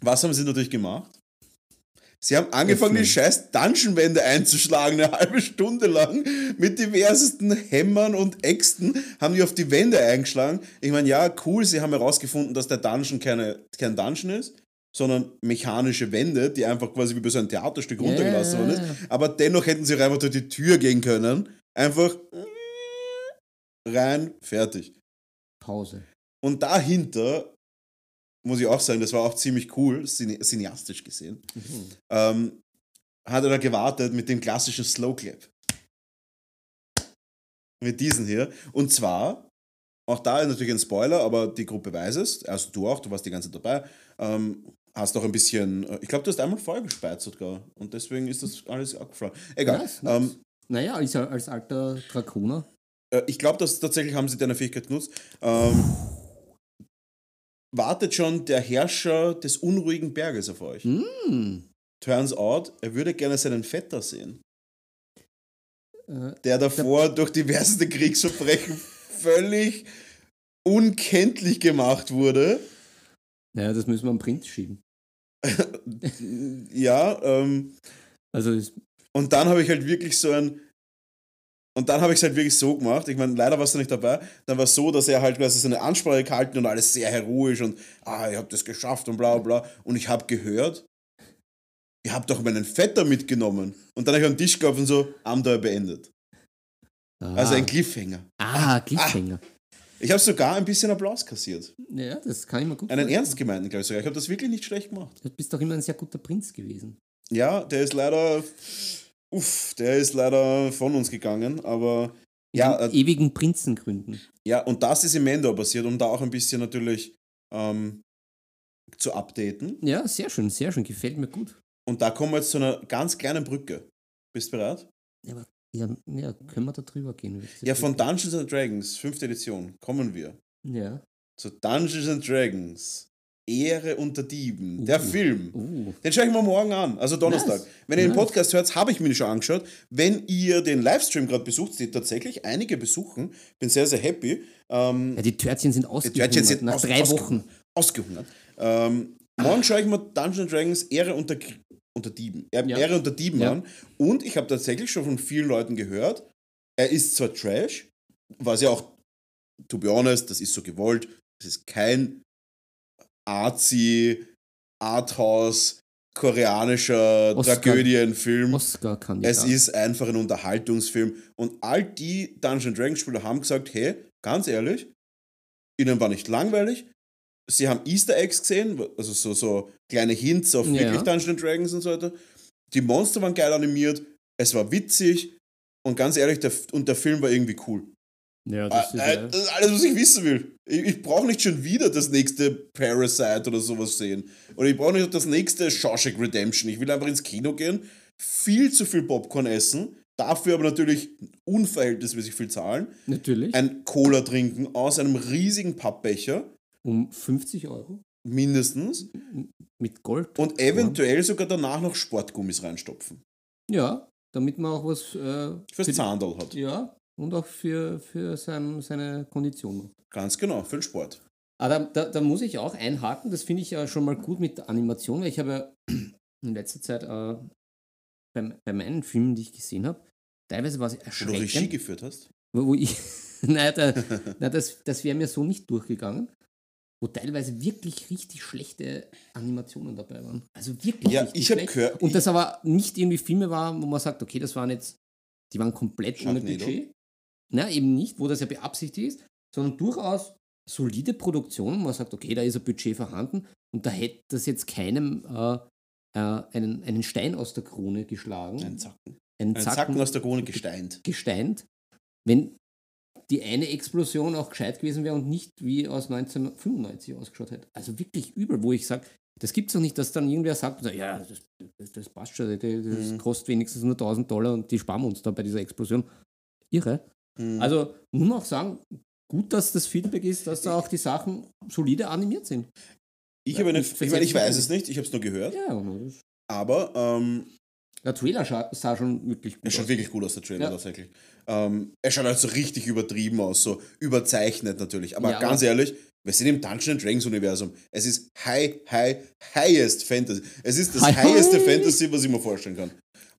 Was haben sie natürlich gemacht? Sie haben angefangen, Öffnen. die scheiß Dungeon-Wände einzuschlagen, eine halbe Stunde lang, mit diversesten Hämmern und Äxten haben die auf die Wände eingeschlagen. Ich meine, ja, cool, sie haben herausgefunden, dass der Dungeon keine, kein Dungeon ist, sondern mechanische Wände, die einfach quasi wie bei so einem Theaterstück runtergelassen worden ist. Aber dennoch hätten sie auch einfach durch die Tür gehen können. Einfach rein, fertig. Pause. Und dahinter, muss ich auch sagen, das war auch ziemlich cool, cine cineastisch gesehen, Mhm. ähm, hat er da gewartet mit dem klassischen Slow Clap. Mit diesen hier. Und zwar, auch da ist natürlich ein Spoiler, aber die Gruppe weiß es. Also du auch, du warst die ganze Zeit dabei. Ähm, hast auch ein bisschen, äh, ich glaube, du hast einmal Feuer gespeit sogar. Und deswegen ist das alles abgeflogen. Egal. Nice, nice. Ähm, Naja, als, als alter Draconer. Äh, ich glaube, dass tatsächlich haben sie deine Fähigkeit genutzt. Ähm, wartet schon der Herrscher des unruhigen Berges auf euch. Mm. Turns out, er würde gerne seinen Vetter sehen, Äh, der davor durch diverse Kriegsverbrechen völlig unkenntlich gemacht wurde. naja, das müssen wir am Print schieben. Ja, ähm, Also und dann habe ich halt wirklich so ein. Und dann habe ich es halt wirklich so gemacht. Ich meine, leider warst du nicht dabei. Dann war es so, dass er halt quasi seine Ansprache gehalten und alles sehr heroisch und ah, ich habe das geschafft und bla bla. bla. Und ich habe gehört, ihr habt doch meinen Vetter mitgenommen. Und dann habe ich am Tisch gehabt und so, Abenteuer beendet. ah, Also ein Cliffhanger. Ah, Cliffhanger. Ich habe sogar ein bisschen Applaus kassiert. Ja, das kann ich mir gut Einen vorstellen. ernst gemeinten, glaube ich sogar. Ich habe das wirklich nicht schlecht gemacht. Du bist doch immer ein sehr guter Prinz gewesen. Ja, der ist leider, uff, der ist leider von uns gegangen, aber ja, äh, ewigen Prinzengründen. Ja, und das ist im Endor passiert, um da auch ein bisschen natürlich ähm, zu updaten. Ja, sehr schön, sehr schön. Gefällt mir gut. Und da kommen wir jetzt zu einer ganz kleinen Brücke. Bist du bereit? Ja, aber, ja, ja können wir da drüber gehen? Ja, von? Dungeons and Dragons, fünfte Edition, kommen wir Ja. zu Dungeons and Dragons. Ehre unter Dieben, der Uh. Film. Uh. Den schaue ich mir morgen an, also Donnerstag. Nice. Wenn ihr den Nice. Podcast hört, habe ich mir den schon angeschaut. Wenn ihr den Livestream gerade besucht, die tatsächlich einige besuchen, bin sehr, sehr happy. Ähm, Ja, die Törtchen sind Die ausgehungert Törtchen sind nach aus- drei. Wochen. Ausgehungert. Ähm, morgen schaue ich mir Dungeons Dragons Ehre unter, unter Dieben, äh, Ja. Ehre unter Dieben Ja. an. Und ich habe tatsächlich schon von vielen Leuten gehört, er ist zwar Trash, was ja auch, to be honest, das ist so gewollt, es ist kein Arzi, Arthouse, koreanischer Oscar- Tragödienfilm. Es ist einfach ein Unterhaltungsfilm. Und all die Dungeon Dragons Spieler haben gesagt, hey, ganz ehrlich, ihnen war nicht langweilig. Sie haben Easter Eggs gesehen, also so, so kleine Hints auf Ja. wirklich Dungeon Dragons und so weiter. Die Monster waren geil animiert, es war witzig und ganz ehrlich, der, und der Film war irgendwie cool. Ja, das ist, Äh, ja, das ist alles, was ich wissen will. Ich, ich brauche nicht schon wieder das nächste Parasite oder sowas sehen. Oder ich brauche nicht das nächste Shawshank Redemption. Ich will einfach ins Kino gehen, viel zu viel Popcorn essen, dafür aber natürlich unverhältnismäßig viel zahlen, natürlich. ein Cola trinken aus einem riesigen Pappbecher, um 50 Euro mindestens, mit Gold. und eventuell sogar danach noch Sportgummis reinstopfen. Ja, damit man auch was äh, Fürs die- Zahndal hat. Ja, und auch für, für sein, seine Kondition. Ganz genau, für den Sport. Aber da, da, da muss ich auch einhaken, das finde ich ja schon mal gut mit der Animation, weil ich habe ja in letzter Zeit äh, bei, bei meinen Filmen, die ich gesehen habe, teilweise war es Wo du Regie erschreckend. geführt hast? Wo, wo ich, nein, da, nein, das, das wäre mir so nicht durchgegangen. Wo teilweise wirklich richtig schlechte Animationen dabei waren. Also wirklich. Ja, richtig ich schlecht. gehört- Und das aber nicht irgendwie Filme waren, wo man sagt, okay, das waren jetzt, die waren komplett ohne Sharknado? Budget. Nein, eben nicht, wo das ja beabsichtigt ist, sondern durchaus solide Produktionen, man sagt, okay, da ist ein Budget vorhanden und da hätte das jetzt keinem äh, äh, einen, einen Stein aus der Krone geschlagen. Ein Zacken. einen Ein Zacken aus der Krone gesteint. gesteint, wenn die eine Explosion auch gescheit gewesen wäre und nicht wie aus 1995 ausgeschaut hätte. Also wirklich übel, wo ich sage, das gibt es doch nicht, dass dann irgendwer sagt, ja, das, das, das passt schon, das, das Mhm. kostet wenigstens nur 1000 Dollar und die sparen uns da bei dieser Explosion. Irre. Mhm. Also muss man auch sagen, gut, dass das Feedback ist, dass da auch die Sachen solide animiert sind. ich habe eine, ich ich, meine, ich weiß es nicht, ich habe es nur gehört, Ja, aber ähm, der Trailer scha sah schon wirklich gut er schaut aus. wirklich gut aus, der Trailer Ja. tatsächlich. Ähm, er schaut halt so richtig übertrieben aus, so überzeichnet natürlich. Aber Ja, ganz aber- ehrlich, wir sind im Dungeons Dragons Universum. Es ist high, high, highest Fantasy. Es ist das High- higheste Fantasy, was ich mir vorstellen kann.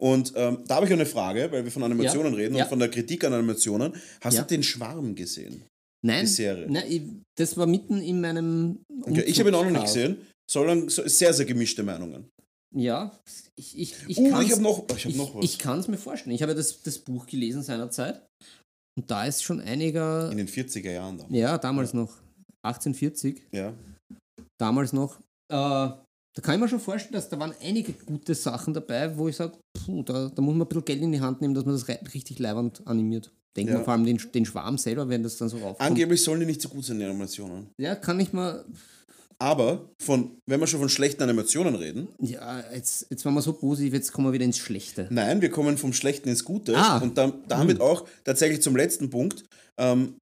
Und ähm, da habe ich eine Frage, weil wir von Animationen Ja, reden ja. und von der Kritik an Animationen. Hast Ja. du den Schwarm gesehen? Nein, die Serie? nein ich, das war mitten in meinem. Okay, ich habe ihn auch noch nicht gesehen. Sondern so sehr, sehr gemischte Meinungen. Ja, ich, ich, ich uh, kann's- ich habe noch, ich hab ich, noch was. ich kann es mir vorstellen. Ich habe ja das, das Buch gelesen seinerzeit. Und da ist schon einiger. In den 40er Jahren da. Ja, damals noch. 1840, Ja. damals noch. Äh, da kann ich mir schon vorstellen, dass da waren einige gute Sachen dabei, wo ich sage, da, da muss man ein bisschen Geld in die Hand nehmen, dass man das richtig leibend animiert. Denkt Ja. vor allem den, den Schwarm selber, wenn das dann so raufkommt. Angeblich sollen die nicht so gut sein, die Animationen. ja, kann ich mal. Aber von, wenn wir schon von schlechten Animationen reden, Ja, jetzt, jetzt waren wir so positiv, jetzt kommen wir wieder ins Schlechte. nein, wir kommen vom Schlechten ins Gute Ah. und dann, damit auch tatsächlich zum letzten Punkt, ähm,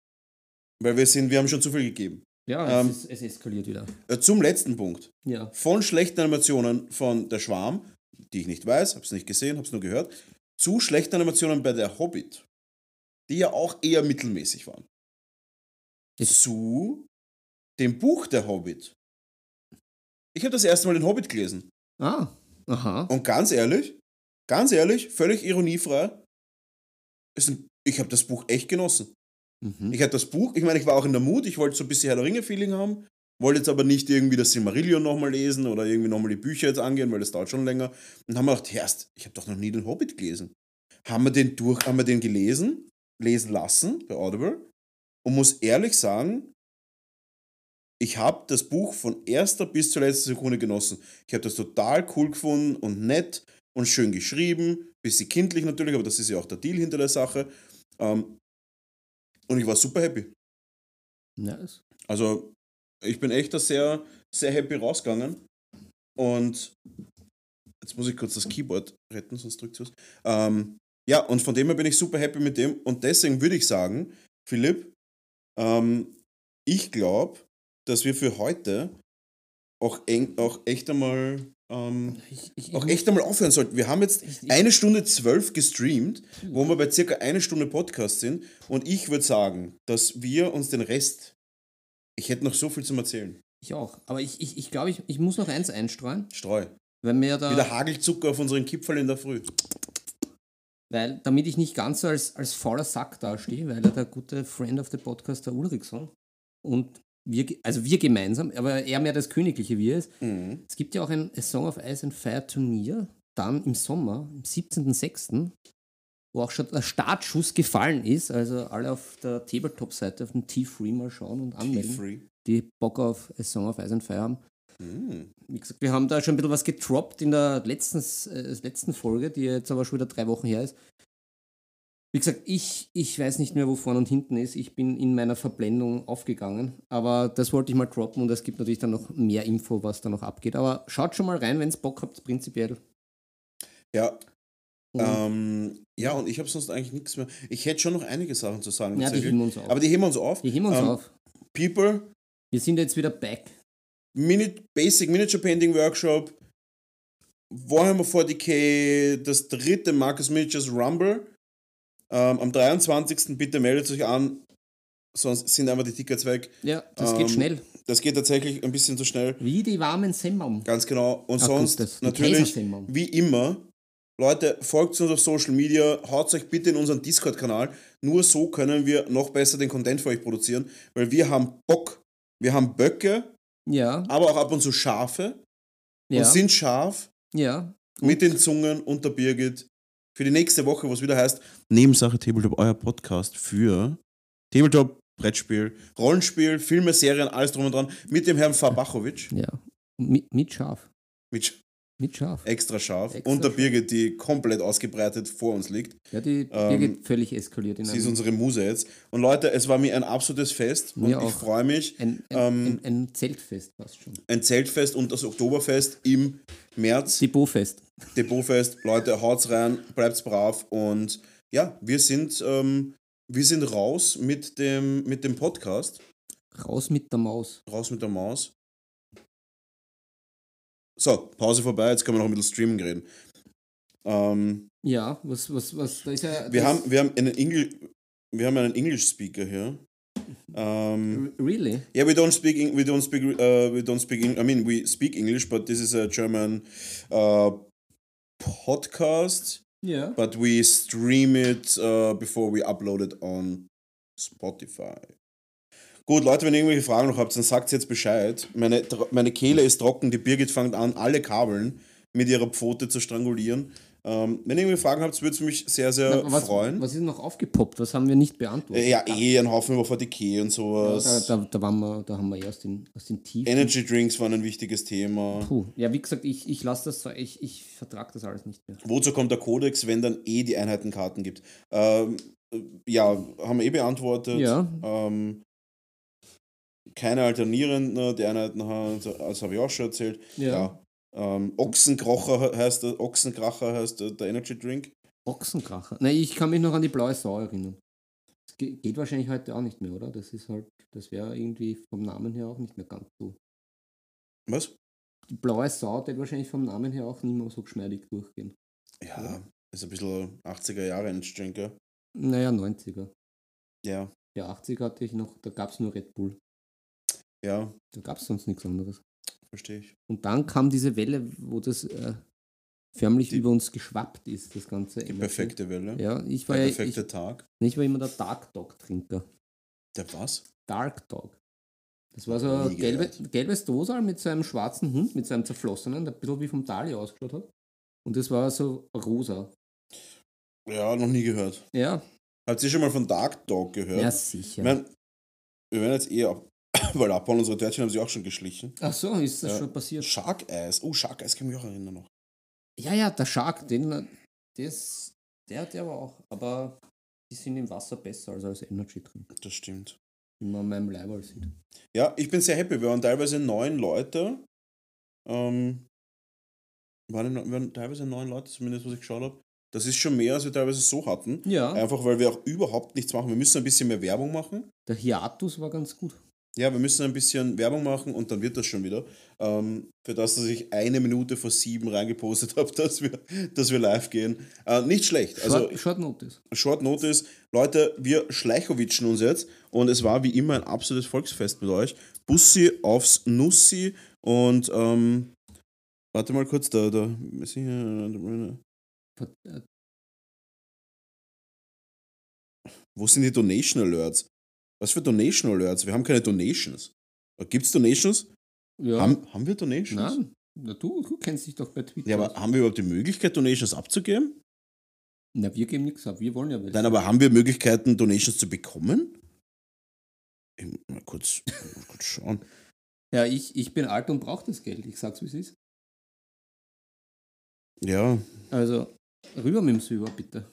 weil wir sind, wir haben schon zu viel gegeben. Ja, Ähm, es, ist, es eskaliert wieder. Äh, zum letzten Punkt. Ja. Von schlechten Animationen von Der Schwarm, die ich nicht weiß, habe es nicht gesehen, habe es nur gehört, zu schlechten Animationen bei Der Hobbit, die ja auch eher mittelmäßig waren. Ist- Zu dem Buch Der Hobbit. Ich habe das erste Mal den Hobbit gelesen. Ah, aha. Und ganz ehrlich, ganz ehrlich, völlig ironiefrei, ist ein, ich habe das Buch echt genossen. Mhm. Ich hatte das Buch, ich meine, ich war auch in der Mut, ich wollte so ein bisschen Herr der Ringe-Feeling haben, wollte jetzt aber nicht irgendwie das Silmarillion nochmal lesen oder irgendwie nochmal die Bücher jetzt angehen, weil das dauert schon länger. Und haben wir gedacht, erst, ich habe doch noch nie den Hobbit gelesen. Haben wir den durch, haben wir den gelesen, lesen lassen bei Audible und muss ehrlich sagen, ich habe das Buch von erster bis zur letzten Sekunde genossen. Ich habe das total cool gefunden und nett und schön geschrieben, bisschen kindlich natürlich, aber das ist ja auch der Deal hinter der Sache. Ähm, und ich war super happy. Nice. Also ich bin echt da sehr, sehr happy rausgegangen. Und jetzt muss ich kurz das Keyboard retten, sonst drückt es. Ähm, ja, und von dem her bin ich super happy mit dem. Und deswegen würde ich sagen, Philipp, ähm, ich glaube, dass wir für heute auch, eng, auch echt einmal ähm, Ich, ich, auch echt einmal aufhören sollten. Wir haben jetzt Ich- ich- eine Stunde zwölf gestreamt, wo wir bei circa eine Stunde Podcast sind. Und ich würde sagen, dass wir uns den Rest. Ich hätte noch so viel zum Erzählen. Ich auch. Aber ich, ich, ich glaube, ich, ich muss noch eins einstreuen, Streu. weil mir da. Wieder Hagelzucker auf unseren Kipferl in der Früh. Weil, damit ich nicht ganz so als, als fauler Sack dastehe, weil er der gute Friend of the Podcast, der Ulrichson, und wir, also wir gemeinsam, aber er mehr das Königliche wie er ist. Mhm. Es gibt ja auch ein A Song of Ice and Fire Turnier, dann im Sommer, am 17.06., wo auch schon der Startschuss gefallen ist. Also alle auf der Tabletop-Seite auf den T-Free mal schauen und anmelden, die Bock auf A Song of Ice and Fire haben. Mhm. Wie gesagt, wir haben da schon ein bisschen was getroppt in der letzten, äh, letzten Folge, die jetzt aber schon wieder drei Wochen her ist. Wie gesagt, ich, ich weiß nicht mehr, wo vorne und hinten ist. Ich bin in meiner Verblendung aufgegangen. Aber das wollte ich mal droppen und es gibt natürlich dann noch mehr Info, was da noch abgeht. Aber schaut schon mal rein, wenn es Bock habt, prinzipiell. Ja, Und, ähm, ja, und ich habe sonst eigentlich nichts mehr. Ich hätte schon noch einige Sachen zu sagen. ja, die heben uns auf. Aber die heben wir uns auf. die heben wir uns ähm, auf. People, Wir sind jetzt wieder back. Mini Basic Miniature Painting Workshop, Warhammer 40k, das dritte Marcus Miniatures Rumble. Ähm, am 23. bitte meldet euch an, sonst sind einfach die Tickets weg. Ja, das Ähm, geht schnell. Das geht tatsächlich ein bisschen zu schnell. Wie die warmen Semmeln. Ganz genau. Und Ah, sonst gut, das- natürlich, wie immer, Leute, folgt uns auf Social Media, haut euch bitte in unseren Discord-Kanal. Nur so können wir noch besser den Content für euch produzieren, weil wir haben Bock, wir haben Böcke, Ja, aber auch ab und zu Schafe ja, und sind scharf ja. mit den Zungen und der Birgit für die nächste Woche, was wieder heißt Nebensache Tabletop, euer Podcast für Tabletop, Brettspiel, Rollenspiel, Filme, Serien, alles drum und dran mit dem Herrn Fabachowitsch, Ja. Mit, mit Schaf. mit Mit Schaf. extra scharf Extra und der scharf. Birgit, die komplett ausgebreitet vor uns liegt. Ja, die Ähm, Birgit völlig eskaliert Sie ist unsere Muse jetzt. Und Leute, es war mir ein absolutes Fest und Mir ich auch. freue mich. ein, ein, ähm, ein, ein Zeltfest fast schon. Ein Zeltfest und das Oktoberfest im März. Depotfest. Depotfest. Leute, haut's rein, bleibt's brav und ja, wir sind, ähm, wir sind raus mit dem, mit dem Podcast. Raus mit der Maus. Raus mit der Maus. So, Pause vorbei, jetzt können wir noch ein bisschen streamen reden. Ähm, Ja, was, was, was, da ist ja. wir, haben, wir, haben einen Engl wir haben einen English Speaker hier. Ähm, R- Really? Yeah, we don't speak. We don't speak. Uh, we don't speak. I mean, we speak English, but this is a German uh, podcast. Ja. But we stream it uh, before we upload it on Spotify. Gut, Leute, wenn ihr irgendwelche Fragen noch habt, dann sagt jetzt Bescheid. Meine, meine Kehle ist trocken. Die Birgit fängt an, alle Kabeln mit ihrer Pfote zu strangulieren. Ähm, wenn ihr irgendwelche Fragen habt, würde es mich sehr, sehr was, freuen. was ist noch aufgepoppt? Was haben wir nicht beantwortet? Ja, eh, ein Haufen über VTK und Ja, sowas. da, da, da, waren wir, da haben wir erst den, aus den Tiefen. Energy Drinks waren ein wichtiges Thema. Puh. Ja, wie gesagt, ich, ich lasse das ich, ich vertrage das alles nicht mehr. Wozu kommt der Kodex, wenn dann eh die Einheitenkarten gibt? Ähm, äh, ja, haben wir eh beantwortet. Ja. Ähm, keine Alternierenden, die Einheiten haben, das habe ich auch schon erzählt. Ja. Ähm, Ochsenkrocher heißt der, Ochsenkracher heißt der, der Energy Drink. Ochsenkracher. Nein, ich kann mich noch an die blaue Sau erinnern. Das ge- geht wahrscheinlich heute auch nicht mehr, oder? Das ist halt, das wäre irgendwie vom Namen her auch nicht mehr ganz so. Was? Die blaue Sau wird wahrscheinlich vom Namen her auch nicht mehr so geschmeidig durchgehen. Ja, ist ein bisschen 80er Jahre Energy Drink, ja. Naja, 90er. Ja, Ja, 80er hatte ich noch, da gab es nur Red Bull. Ja, Da gab es sonst nichts anderes. verstehe ich. Und dann kam diese Welle, wo das äh, förmlich Die- über uns geschwappt ist, das ganze Die Energy. perfekte Welle. Ja, ich war Der ja, ich, perfekte Tag. ich war immer der Dark Dog Trinker. Der was? Dark Dog. Das war so ein gelbe, gelbes Dosal mit so einem schwarzen Hund, mit so einem zerflossenen, der ein bisschen wie vom Dali ausgeschaut hat. Und das war so rosa. Ja, noch nie gehört. Ja, Habt ihr schon mal von Dark Dog gehört? ja, sicher. Ich mein, wir werden jetzt eh ab, weil abbauen, unsere Törtchen haben sich auch schon geschlichen. Ach so, ist das Ja. schon passiert? Shark Eyes. Oh, Shark Eyes kann ich mich auch erinnern noch. Ja, ja, der Shark, den, das, der hat ja aber auch. Aber die sind im Wasser besser als als Energy drin, Das stimmt. wie man an meinem Leiberl sieht. Ja, ich bin sehr happy. Wir waren teilweise neun Leute. Ähm, waren, wir waren teilweise neun Leute, zumindest was ich geschaut habe. Das ist schon mehr, als wir teilweise so hatten. Ja, Einfach weil wir auch überhaupt nichts machen. Wir müssen ein bisschen mehr Werbung machen. der Hiatus war ganz gut. Ja, wir müssen ein bisschen Werbung machen und dann wird das schon wieder. Ähm, für das, dass ich eine Minute vor sieben reingepostet habe, dass wir, dass wir live gehen. Äh, nicht schlecht. Also Short, Short Notice. Short Notice. Leute, wir schleichowitschen uns jetzt und es war wie immer ein absolutes Volksfest mit euch. Bussi aufs Nussi und ähm, warte mal kurz, da, da. Äh, Wo sind die Donation Alerts? Was für Donation Alerts? Wir haben keine Donations. Gibt es Donations? Ja, Haben, haben wir Donations? nein. Na, du, du kennst dich doch bei Twitter. Ja, aber haben wir überhaupt die Möglichkeit, Donations abzugeben? Na, wir geben nichts ab. Wir wollen ja welche. Nein, aber haben wir Möglichkeiten, Donations zu bekommen? Ich, mal kurz, mal kurz schauen. Ja, ich, ich bin alt und brauche das Geld. Ich sag's, wie es ist. Ja, Also, rüber mit dem Silber, bitte.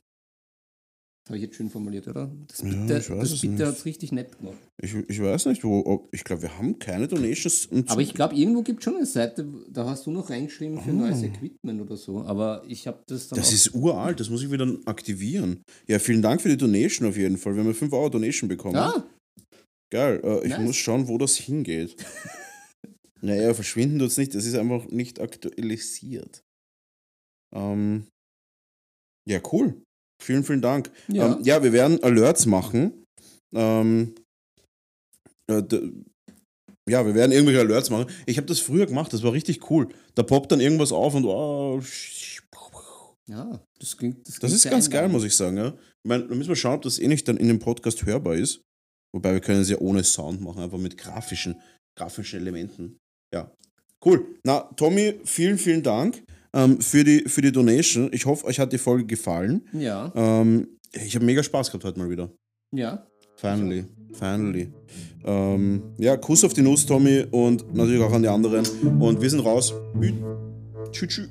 Das habe ich jetzt schön formuliert, oder? Das Ja, Bitte, weiß das es Bitte nicht. hat's richtig nett gemacht. ich, ich weiß nicht, wo. Ob, ich glaube, wir haben keine Donations. Aber ich glaube, irgendwo gibt es schon eine Seite, da hast du noch reingeschrieben für Ah. neues Equipment oder so. Aber ich habe das dann das ist uralt, das muss ich wieder aktivieren. Ja, vielen Dank für die Donation auf jeden Fall. Wir haben ja 5 Euro Donation bekommen. Ah, Geil, äh, ich Nice. muss schauen, wo das hingeht. naja, verschwinden tut es nicht, das ist einfach nicht aktualisiert. Ähm, ja, cool. Vielen, vielen Dank. ja. Ähm, ja, wir werden Alerts machen. Ähm, äh, ja, wir werden irgendwelche Alerts machen. Ich habe das früher gemacht, das war richtig cool. Da poppt dann irgendwas auf und oh, Ja, das klingt. Das, Das klingt ist ganz geil, einladend. muss ich sagen. Ja. Ich meine, da müssen wir schauen, ob das eh nicht dann in dem Podcast hörbar ist. Wobei wir können es ja ohne Sound machen, einfach mit grafischen, grafischen Elementen. Ja. Cool. Na, Tommy, vielen, vielen Dank ähm, für, die, für die Donation. Ich hoffe, euch hat die Folge gefallen. Ja, Ähm, ich habe mega Spaß gehabt heute mal wieder. ja. Finally. Finally. Ähm, ja, Kuss auf die Nuss, Tommy, und natürlich auch an die anderen. Und wir sind raus. Tschüss. tschüss.